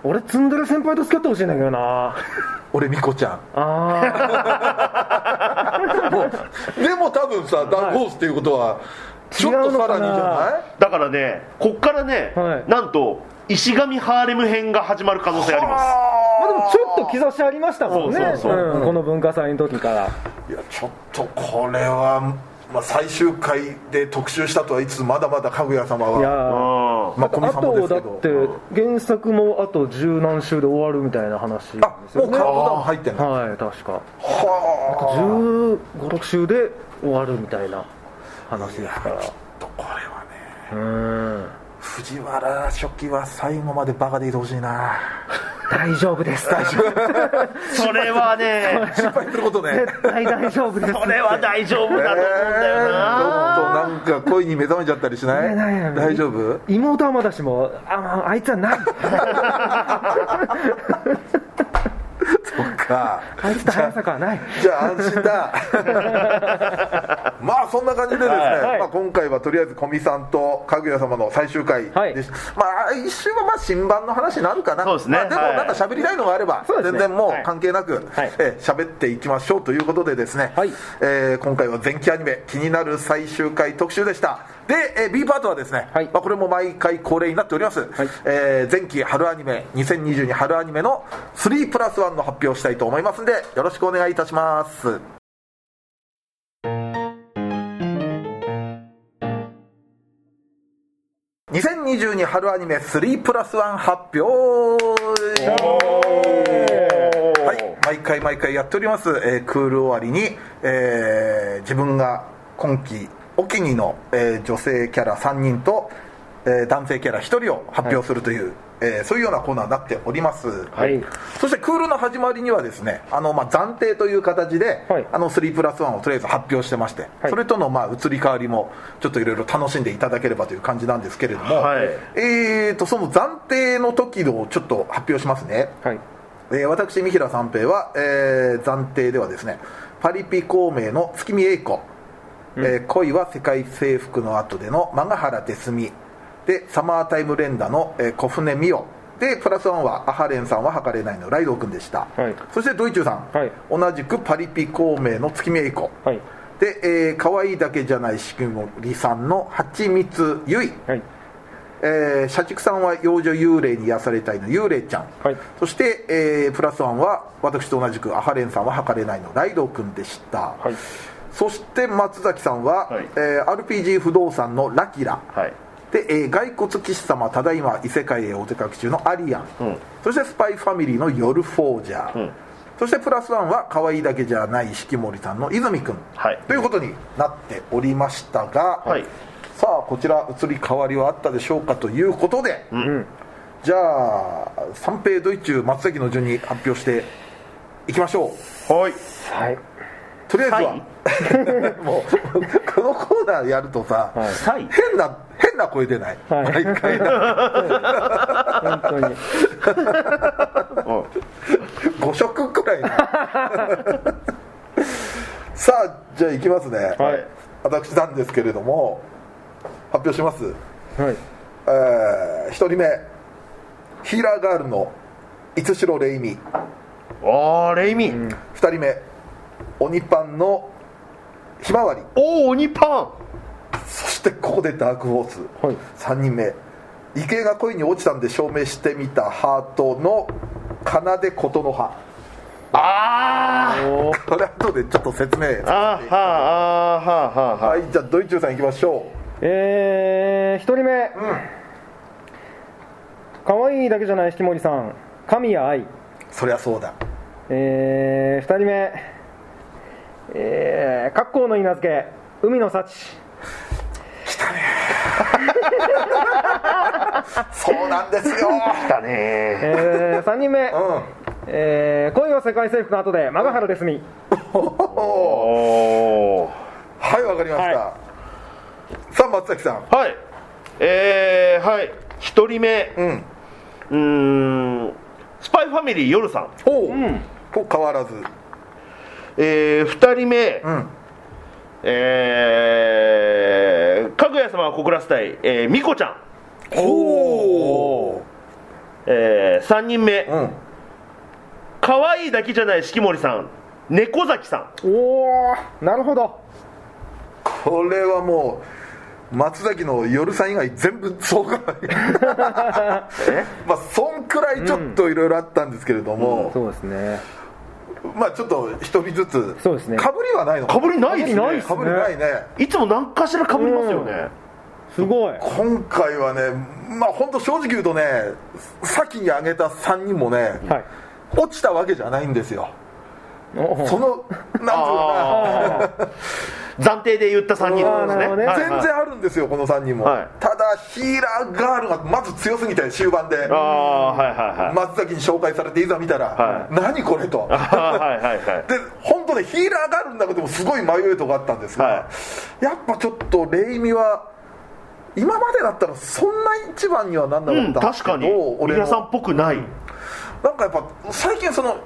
俺積んでる先輩と付き合ってほしいんだけどな。俺ミコちゃん。あ もうでも多分さダークホースっていうことはちょっとさらにじゃない？だからねこっからね、はい。なんと石神ハーレム編が始まる可能性あります。あ。まあでもちょっと兆しありましたもんね。そうそうそう。うん。この文化祭の時から。いやちょっとこれは、まあ、最終回で特集したとは言いつつまだまだかぐや様いやはうんまああさんもですけとだってど。原作もあと十何週で終わるみたいな話ですあもよねうカウントダウン入ってんの？はい確か。は1 5 6週で終わるみたいな話ですから。あこれはねうん。藤原初期は最後までバカでいてほしいな大丈夫です。大丈夫それはね失敗することね。絶対大丈夫です。それは大丈夫だと思うんだよえーな、ちょっとなんか恋に目覚めちゃったりしない？大丈夫？妹はまだしもあ、あいつはない そっか。あいつと早坂はない。じゃあ安心だ。まあそんな感じでですね、はい。まあ、今回はとりあえず古見さんとかぐや様の最終回はい。でしまあ一瞬はまあ新版の話になるかな。そうですね。まあ、でもはい。なんか喋りたいのがあれば、全然もうはい。関係なく、はい。えー喋っていきましょうということでですね、はい。えー今回は前期アニメ気になる最終回特集でしたで、えー B パートはですね、はい。まあ、これも毎回恒例になっております、はい。えー前期春アニメ2022春アニメの3プラス1の発表をしたいと思いますんでよろしくお願いいたします。2022春アニメ3プラス1発表。毎回毎回やっております、えークール終わりに、えー自分が今季お気にの、えー女性キャラ3人と、えー男性キャラ1人を発表するという、えーそういうようなコーナーになっております、はい。そしてクールの始まりにはですねあの、まあ、暫定という形で、はい。あの3プラス1をとりあえず発表してまして、はい。それとのまあ移り変わりもちょっといろいろ楽しんでいただければという感じなんですけれども、はい。えー、とその暫定の時のちょっと発表しますね、はい。えー私三平三平は、えー暫定ではですねパリピ孔明の月見英子、えー恋は世界征服の後でのマガハラテスミ。でサマータイム連打の、えー小船美代でプラスワンはアハレンさんは測れないのライドウ君でした、はい。そしてドイチューさん、はい。同じくパリピ孔明の月見英子。はい。で、えー可愛いだけじゃないしきもりさんの蜂蜜ゆい。はい。えー社畜さんは幼女幽霊に癒されたいの幽霊ちゃん、はい。そして、えープラスワンは私と同じくアハレンさんは測れないのライドウ君でした、はいそして松崎さんは、はい。えー RPG 不動産のラキラ。はい。で、えー骸骨騎士様ただいま異世界へお出かけ中のアリアン、うん。そしてスパイファミリーの夜フォージャー、うん。そしてプラスワンは可愛いだけじゃない式守さんの泉君、はい。ということになっておりましたが、はい。さあこちら移り変わりはあったでしょうかということで、うん。じゃあ三平ドイツ松崎の順に発表していきましょう。はい。はいとりあえずは、もうこのコーナーやるとさ、変な変な声出ない、はい。毎回な。本当に。5色くらいの。さあじゃあいきますね、はい。私なんですけれども発表します、はい。えー、1人目。ヒーラーガールの五代レイミ。ああレイミ、2人目鬼パンのひまわり。おお鬼パン。そしてここでダークホース、はい。3人目。池江が恋に落ちたんで証明してみたハートの奏で琴の葉。あおー。これ後でちょっと説明ーあーはあはあはあはいじゃあドイチューさんいきましょえー、一人目。可愛いだけじゃない式守さん。神谷愛。うそりゃそうだ。えー、二人目えー、格好の稲付け海の幸。そうなんですよ。だね。えー、三人目、うえー、恋は世界征服の後でマガハラですみ。んおおはいわかりました、はさあ松崎さん。はい。えー、はい。一人目。うん。うーん。スパイファミリー夜さん。ほう、ん。と変わらずえー、二人目、うん。えー、かぐや様は告らせたい、えー、みこちゃん、ほえー、三人目、ううん。可愛いだけじゃない式守さん。猫崎さん。おおなるほど。これはもう松崎の夜さん以外全部そうか まあそんくらいちょっといろいろあったんですけれども、そうですねまあちょっと一人ずつ。そうですね。かぶりはないの？かぶりないですね。被りないっすかぶりないね。いつも何かしらかぶりますよね、すごい。今回はねまあ本当正直言うとね先に挙げた3人もね、はい。落ちたわけじゃないんですよそのなんていうかな。暫定で言った3人ですねね全然あるんですよこの3人も、はい。ただヒーラーガールがまず強すぎて終盤で。はいはいはい、松崎に紹介されていざ見たら、は何これと。はいはいはい。で本当ねヒーラーガールの中でもすごい迷いとかあったんですが、はやっぱちょっとレイミは今までだったらそんな一番にはなんなかうんったんですけど、確かに。皆さんっぽくない、なんかやっぱ最近その表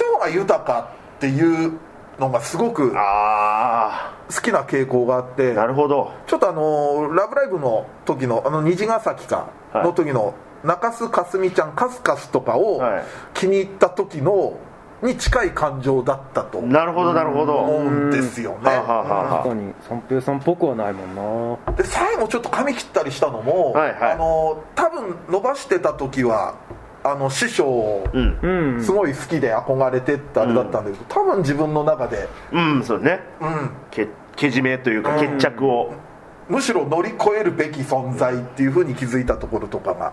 情が豊かっていうのがすごくあ好きな傾向があってあなるほどちょっとあの「ラブライブ!」の時のあの虹ヶ崎かはいの時の中洲かすみちゃんカスカスとかをはい。気に入った時のに近い感情だったと思なるほどなるほど。うんですよね。確かに。三平さんっぽくはないもんな。で最後ちょっと髪切ったりしたのも、はいはい。あの多分伸ばしてた時はあの師匠すごい好きで憧れてってあれだったんだけど、多分自分の中で、うんそうね。うん、けけじめというか決着を、むしろ乗り越えるべき存在っていうふうに気づいたところとかが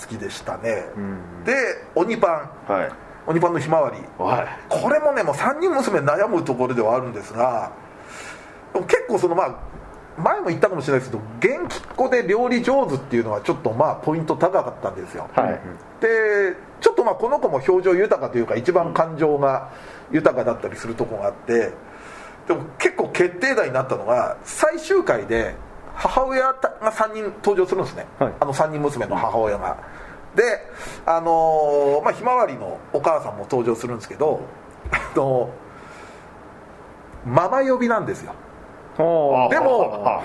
好きでしたね、ん。で鬼パン。はい。鬼パンのひまわり。はい。これもねもう3人娘悩むところではあるんですが結構そのまあ前も言ったかもしれないですけど元気っ子で料理上手っていうのはちょっとまあポイント高かったんですよ、はい。でちょっとまあこの子も表情豊かというか一番感情が豊かだったりするところがあってでも結構決定打になったのが最終回で母親が3人登場するんですね、はい。あの3人娘の母親が。であのーまあひまわりのお母さんも登場するんですけどあのママ呼びなんですよ。はでも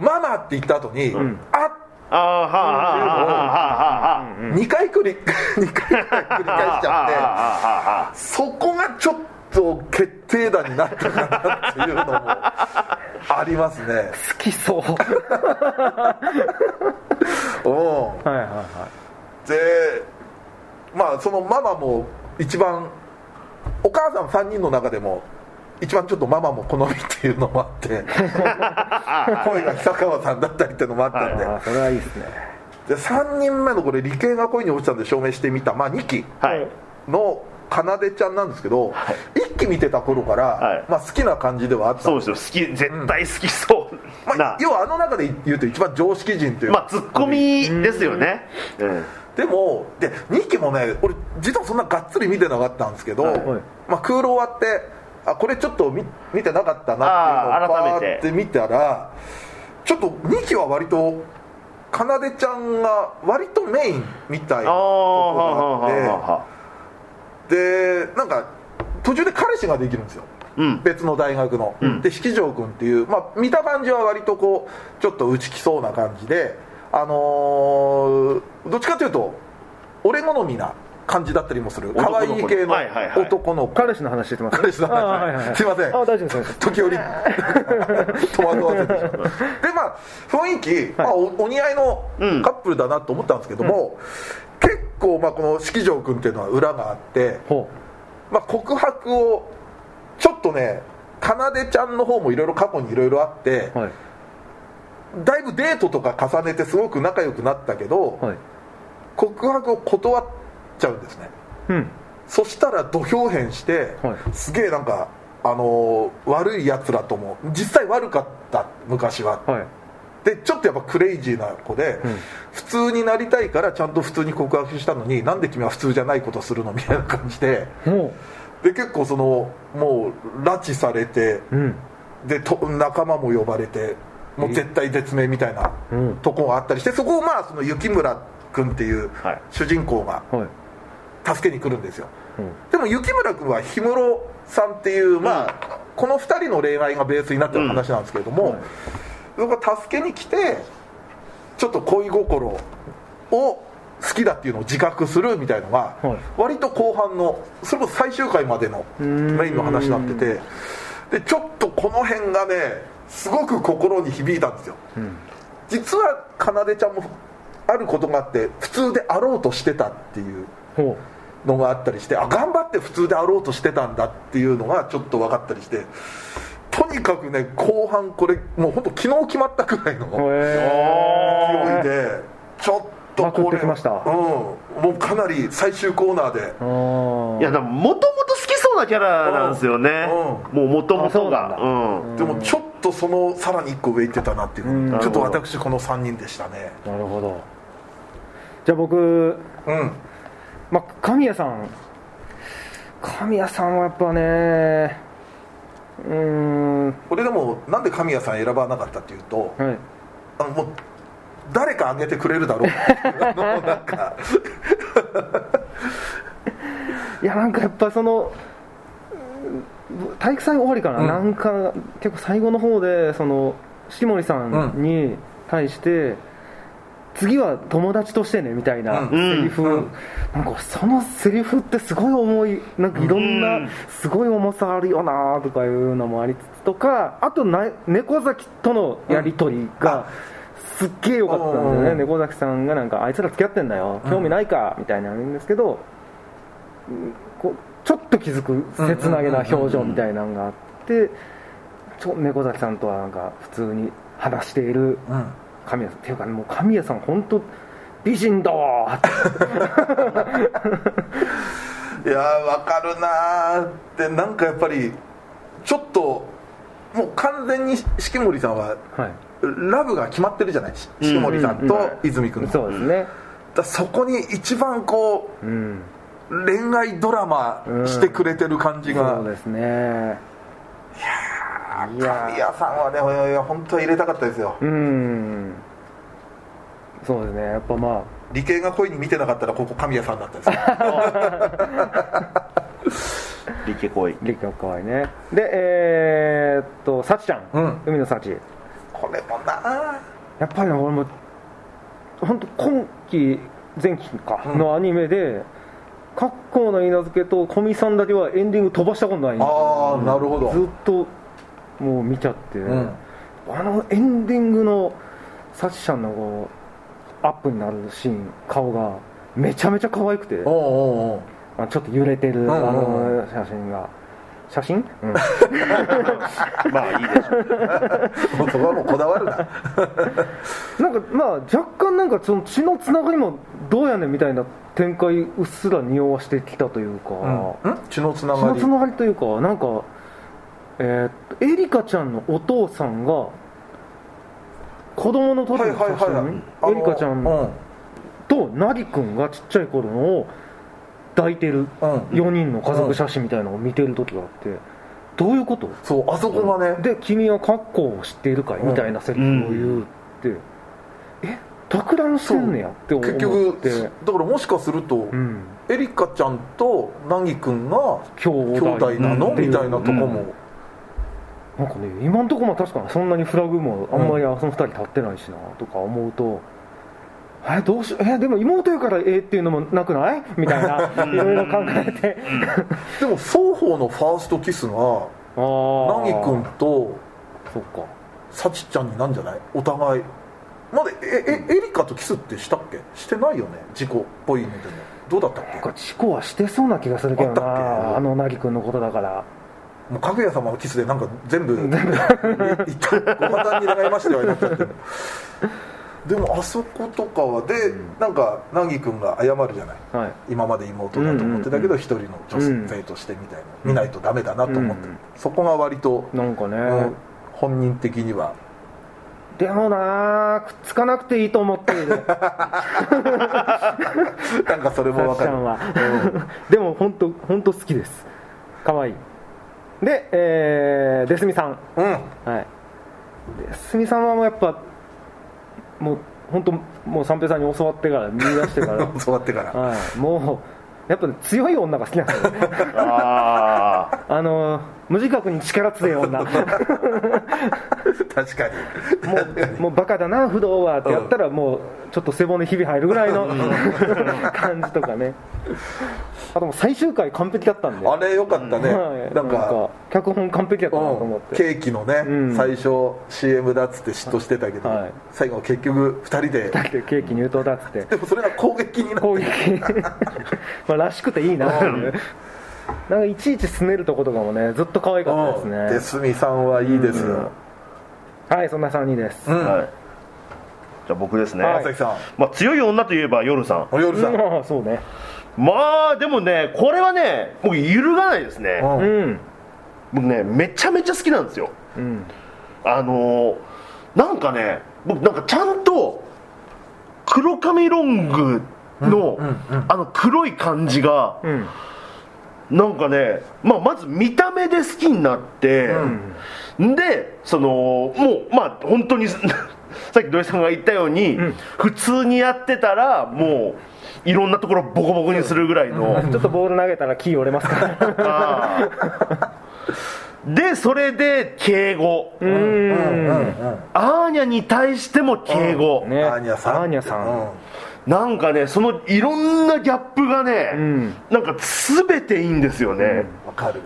ママって言った後に、ん。ああはははははは2回繰り 2回繰り返しちゃってそこがちょっと決定打になったかなっていうのもありますね。好きそう。うん。はいはいはでまあそのママも一番お母さん3人の中でも一番ちょっとママも好みっていうのもあって 声が久川さんだったりっていうのもあったんで、いあそれはいいですね。で3人目のこれ理系が恋に落ちたんで証明してみた、まあ、2期はい。のかなでちゃんなんですけど、1期見てた頃から、はい。まあ、好きな感じではあった。そうですよ。好き絶対好きそうなまあ、要はあの中で言うと一番常識人という。まあツッコミですよね。うん。でもで2期もね俺実はそんながっつり見てなかったんですけど、はい。まあ、空論終わってあこれちょっと見見てなかったなっていうのを改めて。見たらちょっと2期は割とかなでちゃんが割とメインみたいなとこはがあってでなんか途中で彼氏ができるんですよ。うん。別の大学の、ん。で式城君っていう、まあ、見た感じは割とこうちょっと内気そうな感じであのーどっちかというと俺好みな感じだったりもする。可愛い系の男の子。彼氏の話してます彼氏の話。すいません。あ大丈夫です時折。戸惑わせてしまうでまあ雰囲気、まあ、おお似合いのうん。カップルだなと思ったんですけども、結構まあこの式城君っていうのは裏があって、ほまあ、告白をちょっとねかなでちゃんの方もいろいろ過去にいろいろあって、うはい。だいぶデートとか重ねてすごく仲良くなったけど、はい。告白を断っちゃうんですね。うん。そしたら土俵変して、はい。すげえなんかあのー悪いやつらとも実際悪かった昔は。はい。でちょっとやっぱクレイジーな子で、うん。普通になりたいからちゃんと普通に告白したのになんで君は普通じゃないことするの？みたいな感じで。もで結構そのもう拉致されてううん。でと仲間も呼ばれてもう絶対絶命みたいなうん。とこがあったりしてそこをまあその雪村君っていうはい。主人公がはい助けに来るんですよ。うん。でも雪村君は氷室さんっていうまあこの2人の恋愛がベースになってる話なんですけれども、はいそこが助けに来てちょっと恋心を好きだっていうのを自覚するみたいのが、はい。割と後半のそれこそ最終回までのん。メインの話になっててでちょっとこの辺がねすごく心に響いたんですよ。うん。実はかなでちゃんもあることがあって普通であろうとしてたっていう。ほのがあったりしてあ頑張って普通であろうとしてたんだっていうのがちょっと分かったりしてとにかくね後半これもう本当昨日決まったくらいのう勢いでちょっとこれってきました。うん。もうかなり最終コーナーで。いやでももともと好きそうなキャラなんですよね。うもうもともあそうとがなんだ。うん。でもちょっとそのさらに1個上行ってたなっていううん。ちょっと私この3人でしたね。なるほど。じゃあ僕うんまあ神谷さん。神谷さんはやっぱねうーん。これでもなんで神谷さん選ばなかったっていうとはい。あのもう誰かあげてくれるだろう なんか。いやなんかやっぱそのうん体育祭終わりかな、うん。なんか結構最後の方でその下森さんに対して、次は友達としてねみたいなうん。セリフ、うん。なんかそのセリフってすごい重いなんかいろんうん。なすごい重さあるよなとかいうのもありつつとかあとな猫崎とのやり取りがすっげえ良かったんですよね、うん。猫崎さんがなんかあいつら付き合ってんだよ。興味ないかみたいなの言うんですけど、こうちょっと気づく切なげな表情みたいなのがあってちょ猫崎さんとはなんか普通に話しているうん神谷さんっていうかもう神谷さん本当美人だわ。ーっていやーわかるなーってなんかやっぱりちょっともう完全に式守さんははい。ラブが決まってるじゃない式守さんと泉君の、そうですね。だそこに一番こうん。う恋愛ドラマしてくれてる感じが、そうですね。いや神谷さんはねいやいや本当は入れたかったですよ。うん。そうですね。やっぱまあ。理系が恋に見てなかったらここ神谷さんだったですよ。リケコイ立教可愛いね。でえー、っと幸ちゃん、うん。海の幸。これもな。やっぱりね俺も本当今期前期かうん。のアニメで「格好の稲付け」と古見さんだけはエンディング飛ばしたことないんですよ。ああなるほど。ずっともう見ちゃって、ん。あのエンディングの幸ちゃんのこうアップになるシーン顔がめちゃめちゃ可愛くておあちょっと揺れてるあの写真が。写真、うん、まあいいでしょう。そこはもうこだわるな。なんかまあ若干なんかその血のつながりもどうやねんみたいな展開うっすら匂わしてきたというか、うん。ん？血のつながり。血のつながりというかなんかえーっとエリカちゃんのお父さんが子供の時の写真、あのエリカちゃんうん。とナギ君がちっちゃい頃のを抱いてるうん。4人の家族写真みたいなのを見てる時があってどういうこと？そうあそこがね。で「君は格好を知っているかい?」みたいなセリフを言うって、え？托談してんねやって思って。結局だからもしかすると、うん、エリカちゃんとナギ君が兄兄弟弟なの、うみたいなとこも、なんかね今のところは確かにそんなにフラグもあんまりその2人立ってないしなとか思うと、えどうしえでも妹やからええっていうのもなくない？みたいないろいろ考えて。でも双方のファーストキスがああナギ君とそっか。サチちゃんになんじゃない？お互い。まだええエリカとキスってしたっけ？してないよね？事故っぽいのでも。どうだったっけ？なんか事故はしてそうな気がするけどなけ？あの凪君のことだからもうかぐや様のキスでなんか全部 いったご破談に願いましてはなっちゃって。るでもあそことかはで、なんかナギ君が謝るじゃない。はい。今まで妹だと思って。たけど一人の女性としてみたいな、見ないとダメだなと思って、うん。そこが割と、なんかね、うん本人的には。でもなくっつかなくていいと思っている。なんかそれも分かる。でも本当本当好きです。可愛いで、えー、デスミさん。うん。はい。デスミさんはもうやっぱもう本当もう三平さんに教わってから見出してから。教わってから。はい。もうやっぱ、ね、強い女が好きなんですよね。ああ あの無自覚に力強い女。も 確かに。うもうバカだな不動はってやったらもうちょっと背骨ひび入るぐらいの感じとかね。あともう最終回完璧だったんで。あれよかったね、はい、なんか。脚本完璧だったなと思って、ケーキのね、うん。最初 CM だっつって嫉妬してたけど、はい。最後結局2人で。だってケーキ入刀だっつって。でもそれが攻撃になって。攻撃。まあらしくていいな。っていうなんかいちいちすねるとことかもねずっと可愛かったですうん。ねでスミさんはいいです。よ、はいそんな3人です、うん。はい。じゃあ僕ですね、はい。まあ、強い女といえば夜さん。お夜さん、うん。そうね。まあでもねこれはね僕揺るがないですね、うん。僕ねめちゃめちゃ好きなんですよ。うん。あのーなんかね僕なんかちゃんと黒髪ロングの、うんうん。あの黒い感じがうんなんかね、まあ、まず見た目で好きになって、でそのもうまあ本当に さっき土井さんが言ったように、ん。普通にやってたらもういろんなところボコボコにするぐらいの、ちょっとボール投げたらキー折れますから。でそれで敬語、うん。うん。うん。アーニャに対しても敬語、ね。アーニャさん。アーニャさん。うんなんかねそのいろんなギャップがね、ん。なんか全ていいんですよね、わかる。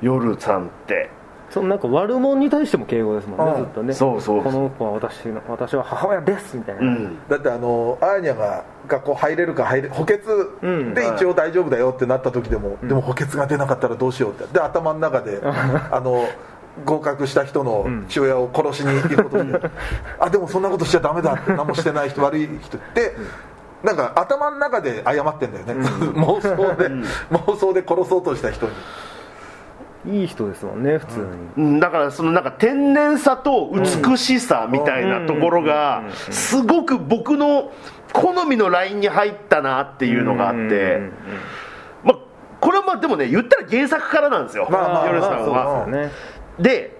夜さんって。そのなんか悪者に対しても敬語ですもんね、うん。ずっとね。そうそうこの子は私の私は母親ですみたいな、うん。だってあのアーニャが学校入れるか入れ補欠うん。で一応大丈夫だよってなった時でも、でも補欠が出なかったらどうしようって。で頭の中で あの合格した人の父親を殺しに行くことで、あでもそんなことしちゃダメだって。何もしてない人悪い人。ってなんか頭の中で謝ってんだよね、妄想で、妄想で殺そうとした人に。いい人ですもんね普通に、うん。だからそのなんか天然さと美しさみたいなところがすごく僕の好みのラインに入ったなっていうのがあって、まあ、これはまあでもね言ったら原作からなんですよ、まあまあ米津さんまあは。で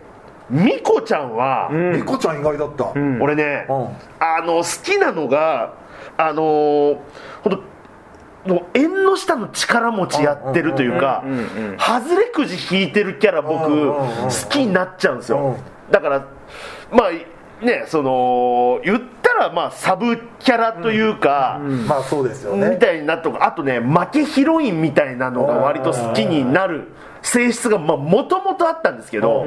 ミコちゃんは、うん。ニコちゃん意外だった、うんん。俺ね、うん。あの好きなのがあのー、ほんともう縁の下の力持ちやってるというか外れくじ引いてるキャラ僕好きになっちゃうんですよ。だからまあねその言ったらまあサブキャラというか、まあそうですよね。みたいになっとかあとね負けヒロインみたいなのが割と好きになる性質がもともとあったんですけど、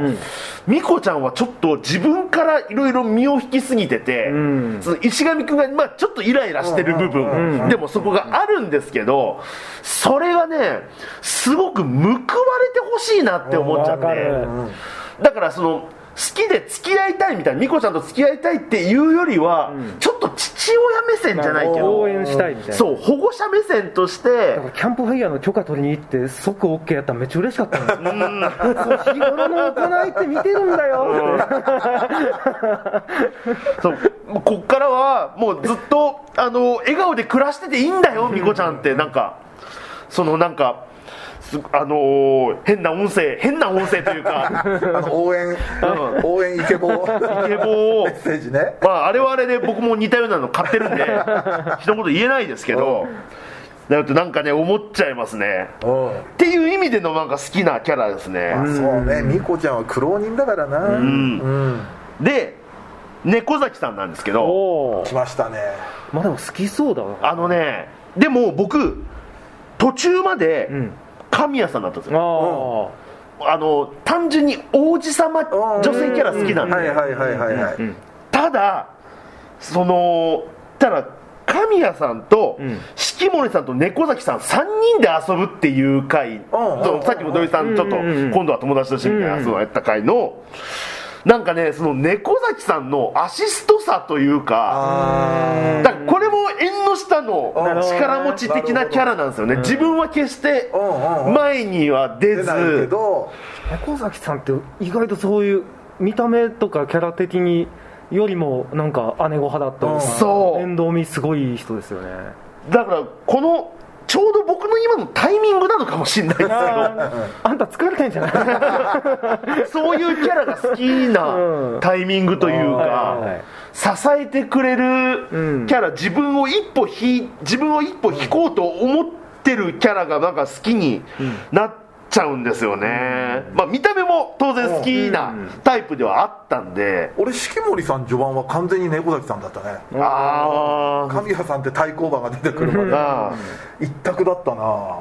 ミコちゃんはちょっと自分からいろいろ身を引きすぎてて、ん。その石上君が、まあ、ちょっとイライラしてる部分、でもそこがあるんですけどそれがねすごく報われてほしいなって思っちゃって。だからその好きで付き合いたいみたいなミコちゃんと付き合いたいっていうよりは、ちょっと父親目線じゃないけど応援したいみたいな。そう保護者目線としてだからキャンプファイヤーの許可取りに行って即 OK やったらめっちゃ嬉しかったの。そう日頃の行いって見てるんだよ。そうもうこっからはもうずっとあの笑顔で暮らしてていいんだよミコちゃんって。なんかそのなんかすあのー変な音声変な音声というか。あの応援応援イケボ。イケボを。メッセージね。まああれはあれで僕も似たようなの買ってるんで 一言言えないですけどだってなんかね思っちゃいますね。うん。っていう意味でのなんか好きなキャラですね、そうね。ミコちゃんは苦労人だからな。うん。で猫崎さんなんですけど来ましたね。まあでも好きそうだわあのねでも僕途中までうん神谷さんだったんですよ、ああの単純に王子様女性キャラ好きなんで、はいはいはいはいはい。うんただそのただ神谷さんとうん。式守さんと猫崎さん3人で遊ぶっていう回、うん。さっきも土井さんちょっとうんうんうん今度は友達としてみたいなうんうん。そうやった回のなんかねその猫崎さんのアシストさというかあだこれも縁の下のうん力持ち的なキャラなんですよね。自分は決して前には出ず。けど猫崎さんって意外とそういう見た目とかキャラ的によりもなんか姉御派だったりう。面倒見すごい人ですよね。だからこのちょうど僕の今のタイミングなのかもしれないですけど。あんた疲れてんじゃない？そういうキャラが好きうなん。タイミングというか支えてくれるうん。キャラ自分を一歩引い自分を一歩引こうと思ってるキャラがなんか好きになっちゃうんですよね、まあ見た目も当然好きなタイプではあったんで。俺式守さん序盤は完全に猫崎さんだったね。あー。神谷さんって対抗馬が出てくるまであ一択だったな。ー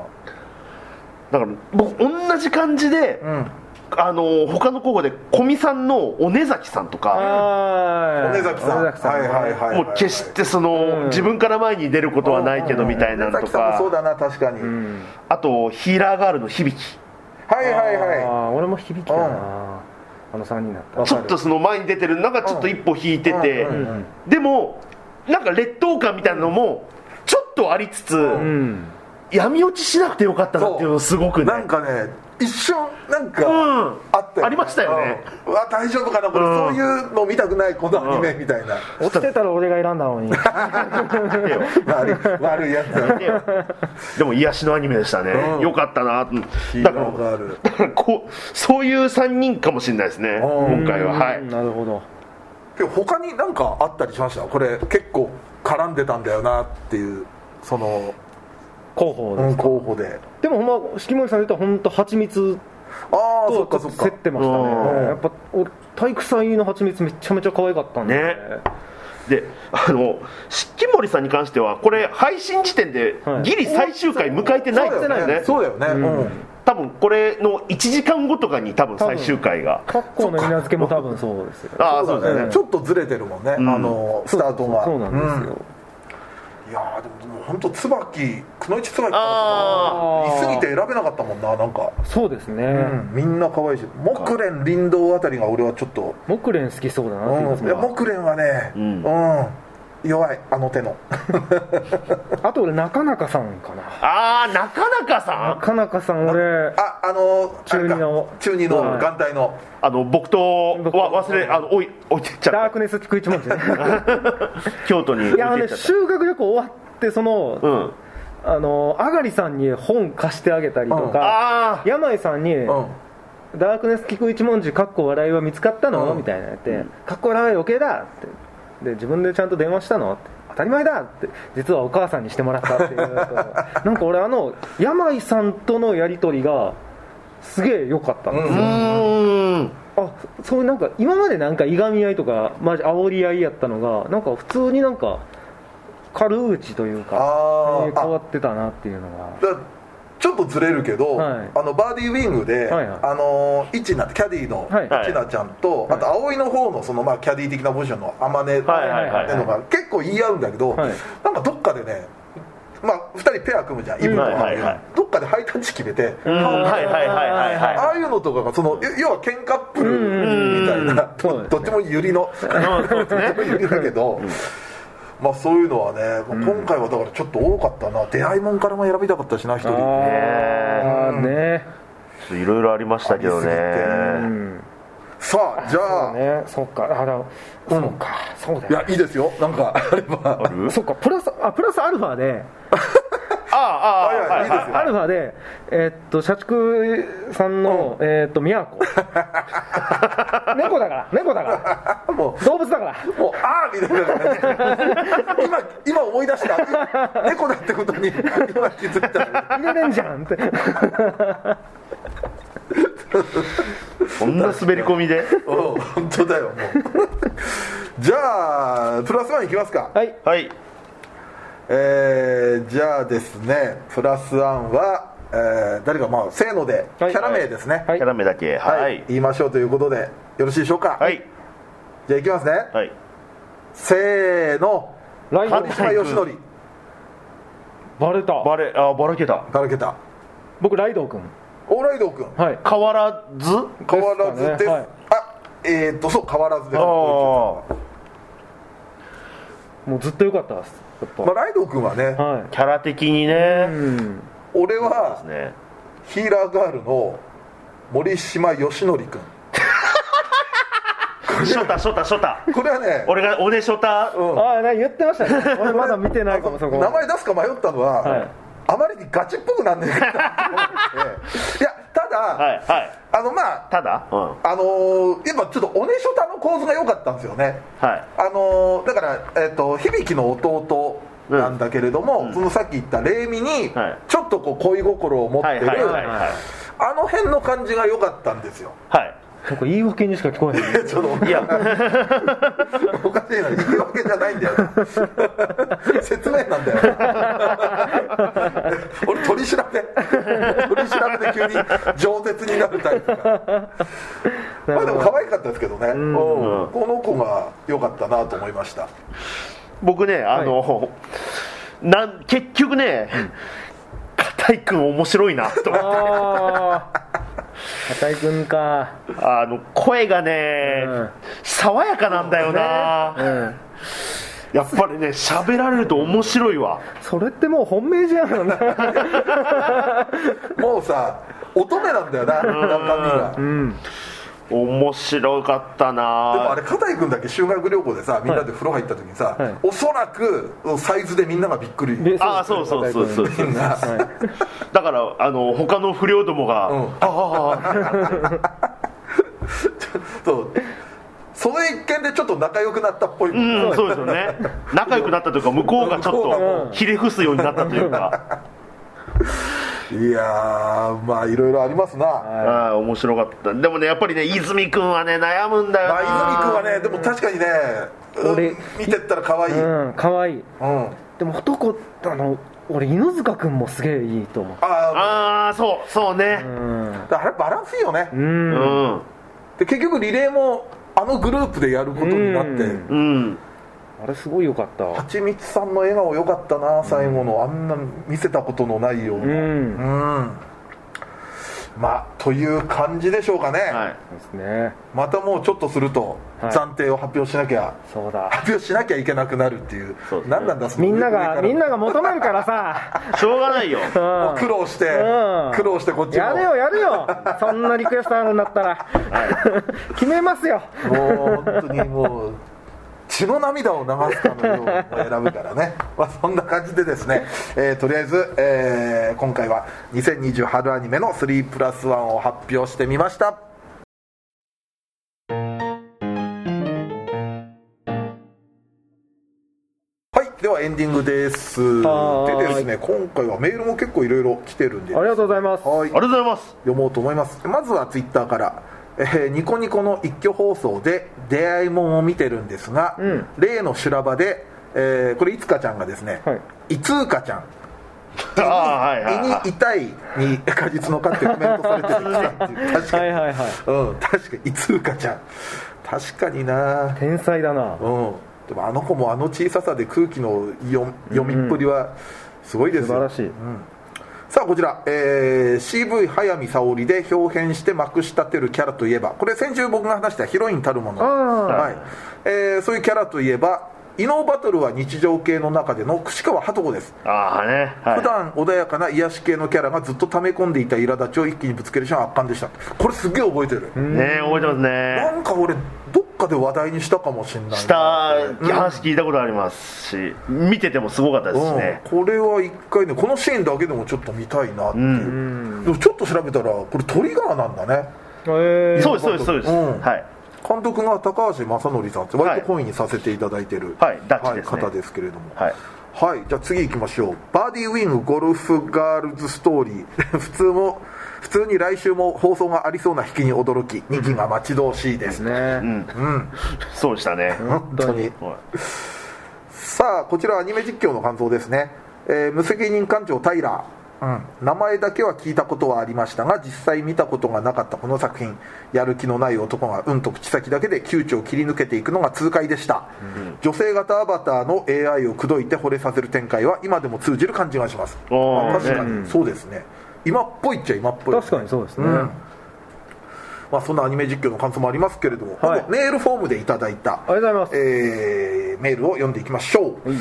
だから僕同じ感じで、うん。あの他の候補で古見さんのおねざきさんとかあ尾根崎さん。尾根崎さんはいはいはいもう決してその、自分から前に出ることはないけどみたいなのと尾根崎さんもそうかだな確かに、うん。あとヒーラーガールの響。きはいはいあはー俺も響きだな。あの3人だったちょっとその前に出てるのがちょっと一歩引いてて、うん。うん。うん。でもなんか劣等感みたいなのもちょっとありつつ、うん。闇落ちしなくてよかったなっていうのすごくね。いなんかね一瞬なんか、うん。あったよ、ありましたよね。うん。うわ大丈夫かなこれ、うん。そういうの見たくないこのアニメみたいな、落ちてたら俺が選んだのに。悪い悪いやつでも癒しのアニメでしたね、うん。よかったな。だからこうそういう3人かもしれないですね。うん。今回は。はい。なるほど。けど他に何かあったりしました？これ結構絡んでたんだよなっていうその、候補ですうん、候補で。でもほんま式守さんで言ったら本当蜂蜜ああそとっかそっか。ちょっと競ってましたね。うん。やっぱ俺体育祭の蜂蜜めちゃめちゃ可愛かったんで。ね。であの式守さんに関してはこれ配信時点ではい。ギリ最終回迎えてないですよね。そうだよね、うん。多分これの1時間後とかに多分最終回が。カッコの稲漬けも多分そうですよああそうですね。ちょっとずれてるもんね、ん。あのスタートが。そうなんですよ、いやーでももう本当椿くのいち椿あいすぎて選べなかったもんななんか、そうですね、うん、みんな可愛いし。木蓮林道あたりが俺はちょっと、木蓮好きそうだなって言いますうん、いや木蓮はねうん。うん弱いあの手の。あと俺中中さんかな。ああなかなかさん？中中さん俺。ああの中二の。中二のはい。眼帯の。あの僕と僕わ忘れあの置い置いてっちゃっダークネス菊一文字ね。た 京都に置いいやあのね修学旅行終わってその、たうん。あのあがりさんに本貸してあげたりとか、あ山井さんに、うん。ダークネス菊一文字かっこ笑いは見つかったの、うん。みたいなやって、かっこ笑いは余計だってで自分でちゃんと電話したの？って当たり前だって実はお母さんにしてもらったっていうと なんか俺あの山井さんとのやり取りがすげえ良かったんですよ、あそういうなんか今までなんかいがみ合いとかマジ煽り合いやったのがなんか普通になんか軽口というか変わってたなっていうのが。だちょっとずれるけど、はい。あのバーディーウィングで、はいはい。あのイチナキャディーのはい。イチナちゃんと、あと葵の方のその、まあ、キャディー的なポジションの天音っていうのはい。はいはいが結構言い合うんだけど、はい。なんかどっかでねまあ、2人ペア組むじゃんイブとは。いはいハはい。どっかでハイタッチ決めて、ああいうのとかがその要要は喧嘩ップルみたいな、どっちもユリの、うん。そうですね。ユリだけど、まあそういうのはね、今回はだからちょっと多かったな。出会いもんからも選びたかったしな一人。ああね。いろいろありましたけどね。うん。さあじゃあ、そうね。そっか。あだそうか。そうだよいやいいですよ。なんかあれば。ある？そっか。プラスあプラスアルファで あああはいはいいいですよ。アルファでえーっと社畜さんのえーっと宮古。猫だから猫だから。も動物だから。うもうああみたいな感じ今今思い出した。猫だってことに今気づいた。入れれんじゃんって。こんな滑り込みで。うん本当だよもう。じゃあプラスワンいきますか。はい。はいえーじゃあですねプラスワンは、えー誰かまあせーのでキはい。ャラ名ですね。はい。キャラメだけ。はい、はい。言いましょうということでよろしいでしょうか？はい。じゃあいきますね、はい。せーの。ライド鳥島義則。バレた。バレあバラけた。ばらけた僕ライドウ君。オーライドウ君。はい。変わらず？変わらずです。ですかね。はい。あえー、っとそう変わらずです。ああもうずっと良かったですまあ、ライドウ君はね、はキャラ的にい、ね。うん、俺はね。ヒーラーガールの森島義則君。ショタショタショタ。これはね俺が俺ショタ。うん。ああ言ってましたね。俺まだ見てないかもそこ。名前出すか迷ったのは、はい。あまりにガチっぽくなんねえかなと思って。いやただ、はいはい。あのまあただ？うん。はあのーやっぱちょっとおねしょたの構図が良かったんですよね。い。あのーだから、えっと響の弟なんだけれども、うん。そのさっき言ったレイミにはい。ちょっとこう恋心を持ってる、はいはいはいはい。あの辺の感じが良かったんですよ。はいなんか言い訳にしか聞こえないちょっといや。おかしいな。言い訳じゃないんだよ。な説明なんだよ。俺取り調べ。取り調べで急に饒舌になるタイプがまあでも可愛かったですけどね、うん。この子が良かったなと思いました。僕ねあの、なん結局ね片井君面白いなと思って。ああ片井君か。あの声がね、うん。爽やかなんだよな、うん。やっぱりね喋られると面白いわ。それってもう本命じゃん。もうさ乙女なんだよな中身が。うん面白かったでもなあれ片井君だけ修学旅行でさみんなで風呂入った時にさ、はい。おそらくサイズでみんながびっくり、であーそうそうそう。そうみんな、はい。だからあの他の不良どもが、うん。ああそうその一件でちょっと仲良くなったっぽいうんそうですよね仲良くなったというか向こうがちょっとひれ伏すようになったというかいやーまあいろいろありますな、ああ面白かった。でもねやっぱりね泉君はね悩むんだよな。まあ泉君はねでも確かにねうん俺見てったら可愛い、うんうん可愛い。あでも男あの俺犬塚君もすげえいいと思う。あああそうそうね。うん。あれバランスいいよね、ううんん。で結局リレーもあのグループでやることになって、うん。うんあれすごい良かった。はちみつさんの笑顔良かったな最後の、あんな見せたことのないような。うん。うん。まあという感じでしょうかね、はい。そうですね。またもうちょっとするとはい。暫定を発表しなきゃ、そうだ。発表しなきゃいけなくなるっていう。そうですね。何なんだそのみんなが上から。みんなが求めるからさ。しょうがないよ。うん。苦労して、うん。苦労してこっちも。やるよやるよ。そんなリクエストあるんだったら。決めますよ。もう本当にもう血の涙を流すかのように選ぶからね、まあ、そんな感じでですね、えーとりあえず、えー今回は2020春アニメの3プラス1を発表してみました。はいではエンディングです。でですね今回はメールも結構いろいろ来てるんでありがとうございます。はい。ありがとうございます。読もうと思います。まずはツイッターから、えーニコニコの一挙放送で出会いもんを見てるんですが、うん。例の修羅場で、えーこれいつかちゃんがですね、はい。いつうかちゃん。ああはいはい胃に痛いに 果実のかってコメントされてきたっていう。確かに、はいはいはい。うん確かに。いつうかちゃん。確かにな。天才だな。うん。でもあの子もあの小ささで空気の読読みっぷりはすごいですよ、素晴らしいさあこちら、えー CV 早見沙織で表現してまくし立てるキャラといえばこれ先週僕が話したヒロインたるもの、はい。えーそういうキャラといえば異能バトルは日常系の中での串川鳩子です、ああねはい。普段穏やかな癒し系のキャラがずっと溜め込んでいた苛立ちを一気にぶつけるシーンは圧巻でした。これすっげえ覚えてる、ね覚えてますね。なんか俺どっかで話題にしたかもしれないな。した話聞いたことありますし見ててもすごかったですしね。うん、これは一回ねこのシーンだけでもちょっと見たいなっていう、うん。でもちょっと調べたらこれトリガーなんだね。えー。そうですそうですそうです。うん。はい監督が高橋正則さんって割と本意にさせていただいてる、はいダッチですね。方ですけれども。はい。はいじゃあ次行きましょう。バーディーウィングゴルフガールズストーリー。普通も普通に来週も放送がありそうな引きに驚き。2期が待ち遠しいです。ねねうん。うん。そうでしたね。本当に。はい。さあこちらアニメ実況の感想ですね、えー無責任艦長タイラー、うん、名前だけは聞いたことはありましたが実際見たことがなかったこの作品。やる気のない男が運と口先だけで窮地を切り抜けていくのが痛快でした、女性型アバターの AI を口説いて惚れさせる展開は今でも通じる感じがします。確かに、ね。そうですね。今っぽいっちゃ今っぽい。確かにそうですね、うんまあ、そんなアニメ実況の感想もありますけれども、はい。メールフォームでいただいたありがとうございます。えーメールを読んでいきましょう、はい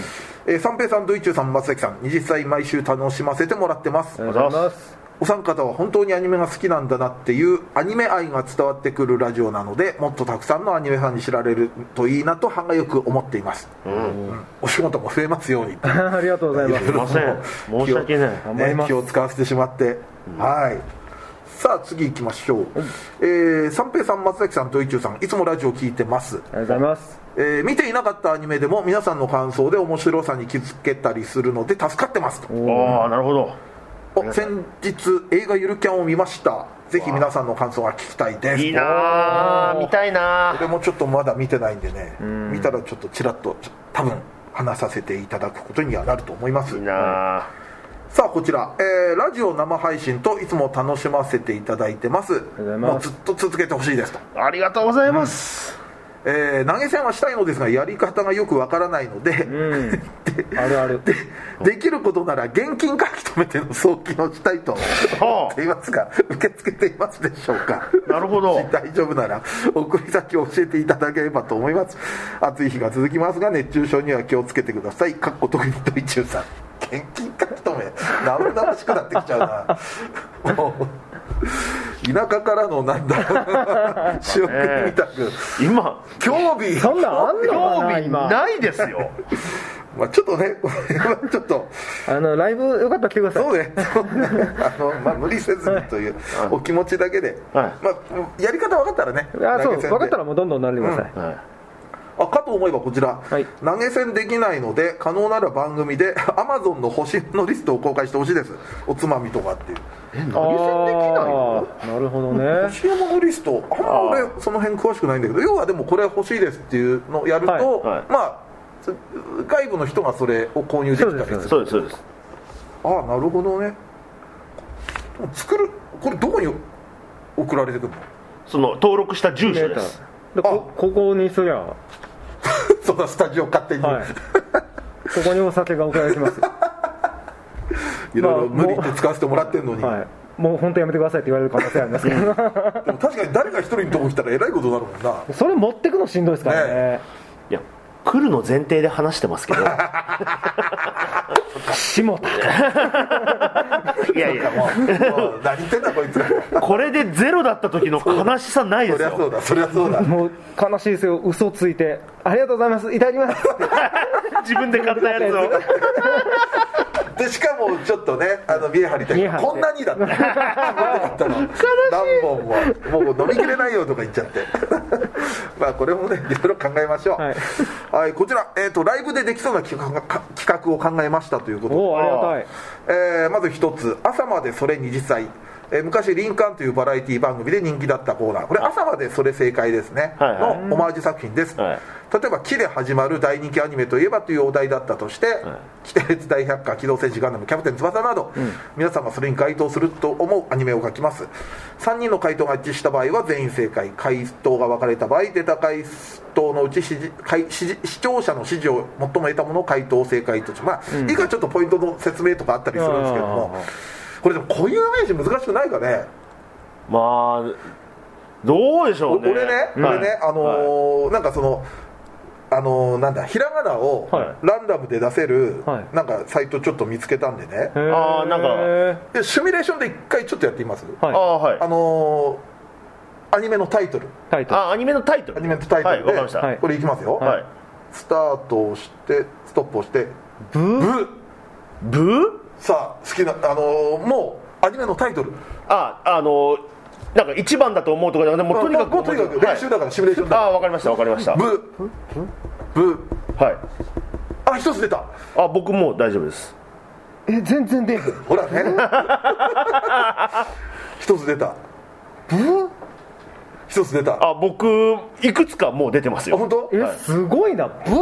えー三平さんドイチューさん松崎さん20歳毎週楽しませてもらってます。ありがとうございます。お三方は本当にアニメが好きなんだなっていうアニメ愛が伝わってくるラジオなのでもっとたくさんのアニメファンに知られるといいなと歯がよく思っています、うん。お仕事も増えますように。ありがとうございます。すいません。申し訳ない。ね、気を使わせてしまって、はいさあ次行きましょう、えー三平さん松崎さんドイチューさんいつもラジオ聞いてます。ありがとうございます。えー見ていなかったアニメでも皆さんの感想で面白さに気づけたりするので助かってますと。ああなるほど。お先日映画「ゆるキャン」を見ました。ぜひ皆さんの感想が聞きたいです。いいなー見たいなこれもちょっとまだ見てないんでね見たらちょっとちらっと多分話させていただくことにはなると思います。いいなさあこちら、えーラジオ生配信といつも楽しませていただいてます。もうずっと続けてほしいですと。ーありがとうございます。えー投げ銭はしたいのですがやり方がよくわからないので、うん。あるある。できることなら現金書き留めての送金をしたいと。思っていますが受け付けていますでしょうか。なるほど。大丈夫なら送り先を教えていただければと思います。暑い日が続きますが熱中症には気をつけてください。かっこ特にドイチューさん現金書き留め生々しくなってきちゃうな。もう田舎からのなんだろうな。仕送りみたく。今興味。そんなんあんのか興味な今。ないですよ。まあちょっとねこれはちょっと。あのライブよかったら来てください。そうね、そうねあのまあ、無理せずにというお気持ちだけで、はい。まあ、やり方分かったらね、あそう分かったらもうどんどんなってください、はい。あかと思えばこちら、はい。投げ銭できないので、可能なら番組で、アマゾンの星のリストを公開してほしいです、おつまみとかっていう、え投げ銭できないなるほどね。星山のリスト、あんま俺、その辺詳しくないんだけど、要はでもこれ欲しいですっていうのをやると、はい。はい。まあ、つ外部の人がそれを購入できたりする。そうですそうです。ああなるほどね。作るこれどこに送られてくるの？その登録した住所です。でこここにすりゃは そんなスタジオ勝手に、い。ここにお酒が送られてきます。いろいろまあ無理言って使わせてもらってるのに、はい。もう本当やめてくださいって言われる可能性ありますけど。でも確かに誰か一人のとこ来たらえらいことになるもんな。それ持ってくのしんどいですからね。ねいや来るの前提で話してますけど。下田 いやいや。もうもう何言ってんだこいつ。これでゼロだった時の悲しさないですよ。そりゃそうだそりゃそうだ。もう悲しいですよ嘘ついてありがとうございます。いただきます。自分で買ったやつを でしかもちょっとねあの見え張りたい。こんなにだっ た何本ももう飲みきれないよとか言っちゃって。まあこれもねいろいろ考えましょう。はい。はい、こちら、えー、とライブでできそうな企画を考えましたということで。おおありがたい。えーまず一つ「朝までそれ20歳」えー昔「リンカーン」というバラエティ番組で人気だったコーナー。これ「朝までそれ正解ですね」はいはい。のオマージュ作品です、はい。例えば「木」で始まる大人気アニメといえばというお題だったとして「鬼鉄大百科機動戦士ガンダムキャプテン翼」など、皆さんがそれに該当すると思うアニメを書きます。3人の回答が一致した場合は全員正解。回答が分かれた場合出た回答のうち指示回指示視聴者の指示を最も得たものを回答正解とまあ、以下ちょっとポイントの説明とかあったりするんですけどもこれでも固有名詞難しくないかね？まあどうでしょうね。お俺ね、はい俺ね、あのーなんかその、あのーなんだ、ひらがなをはランダムで出せる、はい。なんかサイトちょっと見つけたんでね、あーなんか。シミュレーションで一回ちょっとやってみます、ーはい。ああはい。あのーアニメのタイトル、タイトル。あアニメのタイトル。アニメのタイトルで、はいわかりました。はい。これいきますよ、はい。スタートをして、ストップをして、ブブブさあ、好きな、あのーもうアニメのタイトル、ああのなんか一番だと思うとかじゃなくてもうとにかくもうとにかく練習だから、シミュレーションだかああわかりましたわかりました。ら、ブー、ブー、はい。あ、一つ出た、あ僕もう大丈夫です。え全然出へんほらね。一つ出た。ブー一つ出た。ああ僕いくつかもう出てますよ。本当？えすごいな。ブー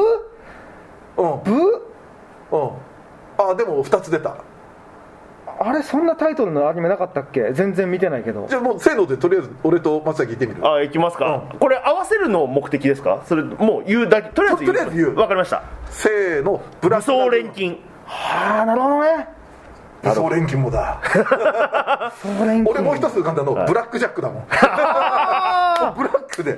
うん。ブーうんあでも二つ出た。あれそんなタイトルのアニメなかったっけ？全然見てないけど。じゃあもうせーのでとりあえず俺と松崎言ってみる。あいきますか、これ合わせるの目的ですか？それもう言うだけとりあえず言う。わかりました。せーのブラ武装錬金。はあなるほどね武装錬金もだ。俺もう一つ浮かんだのブラックジャックだもん。ブラックで。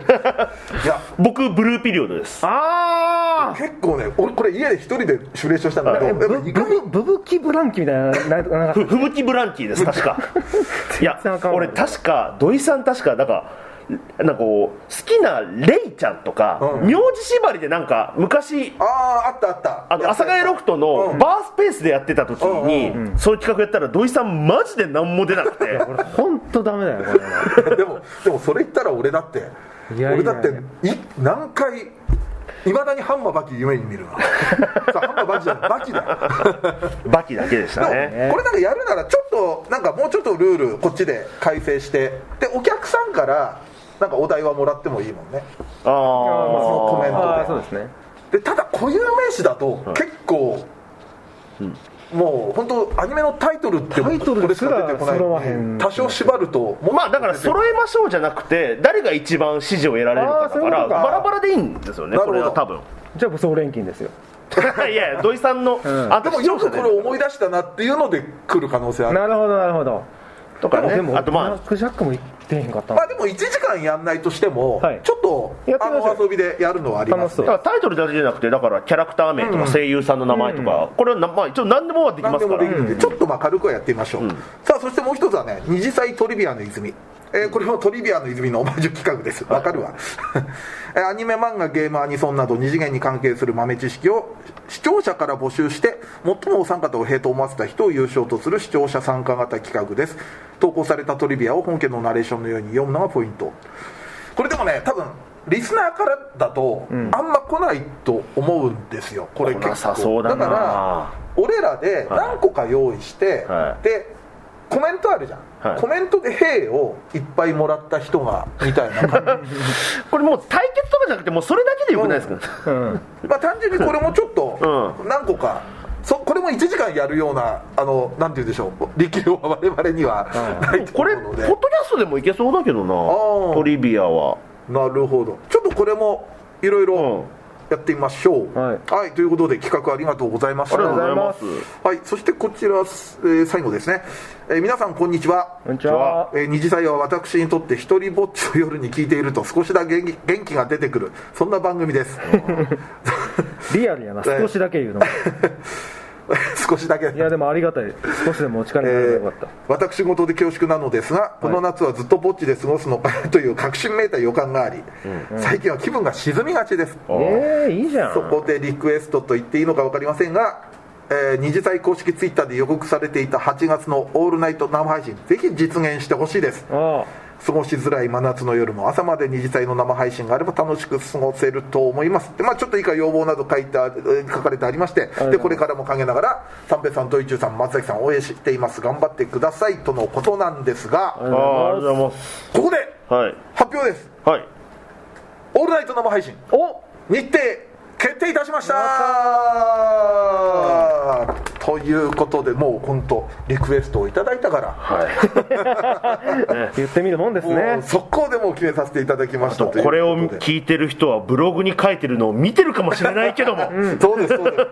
いや僕ブルーピリオドです。ああ結構ね俺これ家で一人でシミュレーションしたんだけどやっぱブブブブキブランキみたいなななんか。ふ吹雪ブランキーです確か。い。や俺確か土井さん確かなんかなんかこう好きなレイちゃんとか、うん。名字縛りでなんか昔あああったあった。あの阿佐ヶ谷ロフトのうん。バースペースでやってた時に、そういう企画やったら土井さんマジで何も出なくて。本当ダメだよこれ。でもでもそれ言ったら俺だっていやいやいや。俺だってい何回いまだにハンマーバキ夢に見るわ。ハンマーバキじゃない。バキだ。よ バキだけでしたね。これなんかやるならちょっとなんかもうちょっとルールこっちで改正して。でお客さんからなんかお題はもらってもいいもんね。あまあそのコメントああそうですね。でただ固有名詞だと結構、もう本当アニメのタイトルってタイトルこれしか出てこない。揃わへん。多少縛るともうまあだから揃えましょうじゃなくて誰が一番支持を得られるかだあーそうか。らバラバラでいいんですよねこれは多分。じゃあ武装錬金ですよ。いや土井さんの、ん。あで。もよくこれ思い出したなっていうので来る可能性ある。なるほどなるほど。とかね。でもあとまあクジャックも出へんかったまあでも1時間やんないとしても、はい。ちょっとあやってみましょう。の遊びでやるのはありますだからタイトルだけじゃなくてだからキャラクター名とか声優さんの名前とか、これはな、まあ、一応何でもはでき何ますから。でもできるんで、ちょっとまあ軽くはやってみましょう、さあそしてもう一つはね二次祭トリビアの泉えーこれもトリビアの泉のオマージュ企画です。わかるわ。えーアニメ漫画ゲームアニソンなど二次元に関係する豆知識を視聴者から募集して最もお三方を平と思わせた人を優勝とする視聴者参加型企画です。投稿されたトリビアを本家のナレーションのように読むのがポイント。これでもね多分リスナーからだと、あんま来ないと思うんですよ。これ結構。さそうだな。から俺らで何個か用意して、はい。でコメントあるじゃん、はい。コメントで「へい」をいっぱいもらった人がみたいな感じ。これもう対決とかじゃなくてもうそれだけでよくないですか、うん。まあ単純にこれもちょっとう何個か、そこれも1時間やるようなあのなんて言うんでしょう力量は我々にはないとこれポッドキ思うのでャストでもいけそうだけどな。ートリビアは。なるほど。ちょっとこれもいろいろうん。やってみましょう。はいということで企画ありがとうございました。ありがとうございます。はい、そしてこちら、えー最後ですね、えー皆さんこんにちは。こんにちは。えー二次祭は私にとって一人ぼっちの夜に聞いていると少しだけ元気元気が出てくるそんな番組です。リアルやな。少しだけ言うの。少しだけ。いやでもありがたい。少しでもお力になればよかった、私事で恐縮なのですが、この夏はずっとぼっちで過ごすのかという確信めいた予感があり、最近は気分が沈みがちです、ええいいじゃん。そこでリクエストと言っていいのか分かりませんが、えー二次祭公式ツイッターで予告されていた8月のオールナイト生配信ぜひ実現してほしいです。あ過ごしづらい真夏の夜も朝まで二次祭の生配信があれば楽しく過ごせると思います。で、まあ、ちょっと以下要望など書いて書かれてありましてはい。でこれからも陰ながら三平さん、ドイチューさん、松崎さん応援しています。頑張ってくださいとのことなんですがありがとうああありございまがとうございます。ここではい。発表です。はい。オールナイト生配信すお。日程決定いたしましたということでもう本当リクエストをいただいたから。はい。言ってみるもんですもねう速攻でもう決めさせていただきましたこれを聞いてる人はブログに書いてるのを見てるかもしれないけども、そうですそうで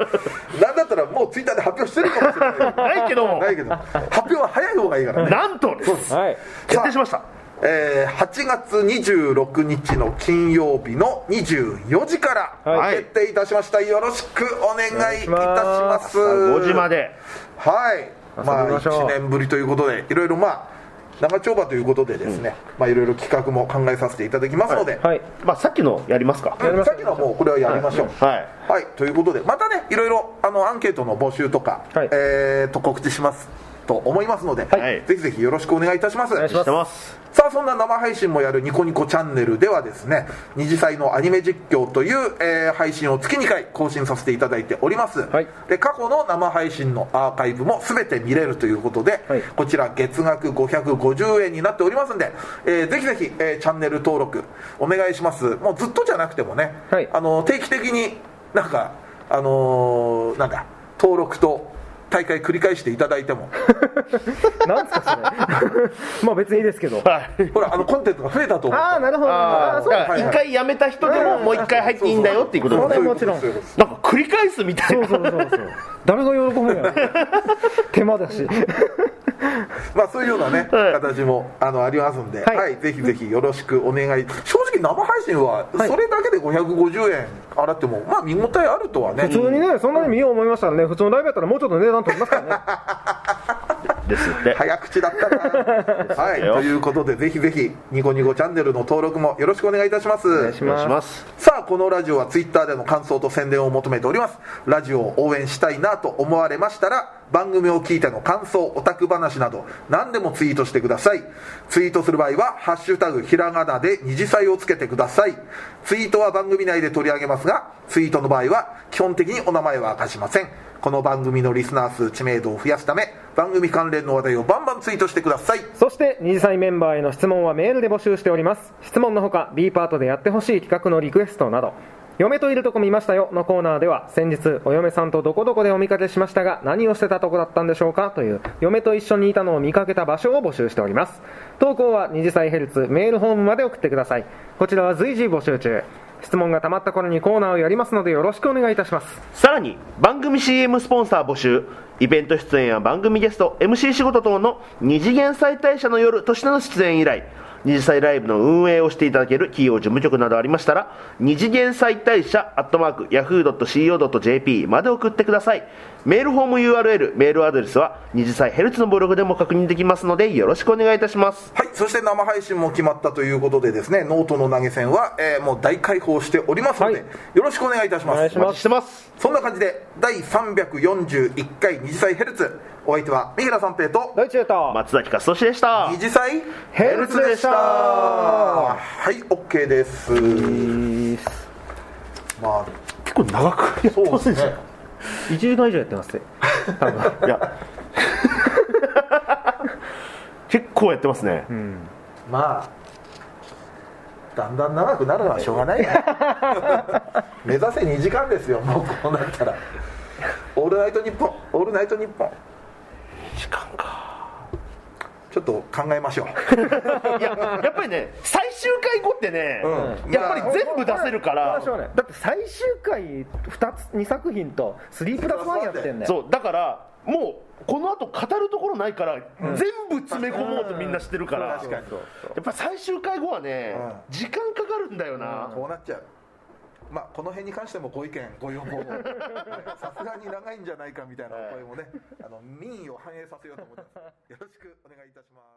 す。なんだったらもうツイッターで発表してるかもしれない。ないけども。ないけど 発表は早い方がいいからね。なんとです。はい決定しましたえー8月26日の金曜日の24時からはい。決定いたしました。よろしくお願いいたします。5時まで。はい。まあ遊びましょう1年ぶりということでいろいろまあ長丁場ということでですね、まあいろいろ企画も考えさせていただきますので、はい。まあさっきのやりますか。うんさっきのはもうこれはやりましょう、はい。はい、ということで、またね、いろいろあのアンケートの募集とか、はい。えーと告知しますと思いますので、はい。ぜひぜひよろしくお願いいたします。お願いします。さあそんな生配信もやるニコニコチャンネルではですね二次祭のアニメ実況という、えー配信を月2回更新させていただいております、はい。で過去の生配信のアーカイブも全て見れるということで、はい。こちら月額550円になっておりますんで、えーぜひぜひ、えーチャンネル登録お願いします。もうずっとじゃなくてもね、はい。あの定期的になんかあのーなんだ登録と大会繰り返していただいても。なんすかそれ。まあ別にいいですけど。はい。ほらあのコンテンツが増えたと思うああなるほど。一回やめた人でももう一回入っていいんだよっていうことそですね。もちろん。なんか繰り返すみたいそうなそうそうそう。誰が喜ぶんや 手間だし まあそういうようなね、はい形もあのありますんで、は、はいいぜひぜひよろしくお願い。正直生配信ははいそれだけで550円払っても、まあ見応えあるとはね。普通にねそんなに見よう思いましたらね普通のライブやったらもうちょっと値段取りますからね ですって。早口だったな。はい、ということでぜひぜひニコニコチャンネルの登録もよろしくお願いいたします。お願いします。さあこのラジオはツイッターでの感想と宣伝を求めております。ラジオを応援したいなと思われましたら番組を聞いての感想オタク話など何でもツイートしてください。ツイートする場合は「ハッシュタグひらがな」で二次祭をつけてください。ツイートは番組内で取り上げますがツイートの場合は基本的にお名前は明かしませんこの番組のリスナー数知名度を増やすため番組関連の話題をバンバンツイートしてください。そして二次祭メンバーへの質問はメールで募集しております。質問のほか B パートでやってほしい企画のリクエストなど嫁といるとこ見ましたよのコーナーでは先日お嫁さんとどこどこでお見かけしましたが何をしてたとこだったんでしょうか？という嫁と一緒にいたのを見かけた場所を募集しております。投稿は二次祭ヘルツメールホームまで送ってください。こちらは随時募集中。質問がたまった頃にコーナーをやりますのでよろしくお願いいたします。さらに番組 CM スポンサー募集イベント出演や番組ゲスト MC 仕事等の二次元再大社の夜としての出演以来二次祭ライブの運営をしていただける企業事務局などありましたら二次元再大社アットマーク Yahoo.co.jp まで送ってください。メールフォーム URL メールアドレスは二次祭ヘルツのブログでも確認できますのでよろしくお願いいたします。はい、そして生配信も決まったということでですね、ノートの投げ銭は、えーもう大開放しておりますので、はい。よろしくお願いいたします。お願いします。お待ちしてます。そんな感じで、第341回二次妻ヘルツ、お相手は三平三平と、ドイツーと松崎勝利でした。二次妻ヘルツでした。はい、OK です。まあ、結構長くやってそうますね。1時間以上やってます多分。いや。結構やってますね、まあ、だんだん長くなるのはしょうがないね 目指せ2時間ですよ、もうこうなったら。オールナイトニッポン、オールナイトニッポン。時間かちょっと考えましょう。いややっぱりね最終回ごってね、うん。やっぱり全部出せるから、これはしょうがないだって最終回2つ2作品と3プラス1やってんねんそうだからもうこの後語るところないから、全部詰め込もうとみんなしてるから、確かに。そうそうやっぱ最終回後はね、うん。時間かかるんだよな、こうなっちゃうまあこの辺に関してもご意見ご要望 さすがに長いんじゃないかみたいなお声もねあの民意を反映させようと思ってます。よろしくお願いいたします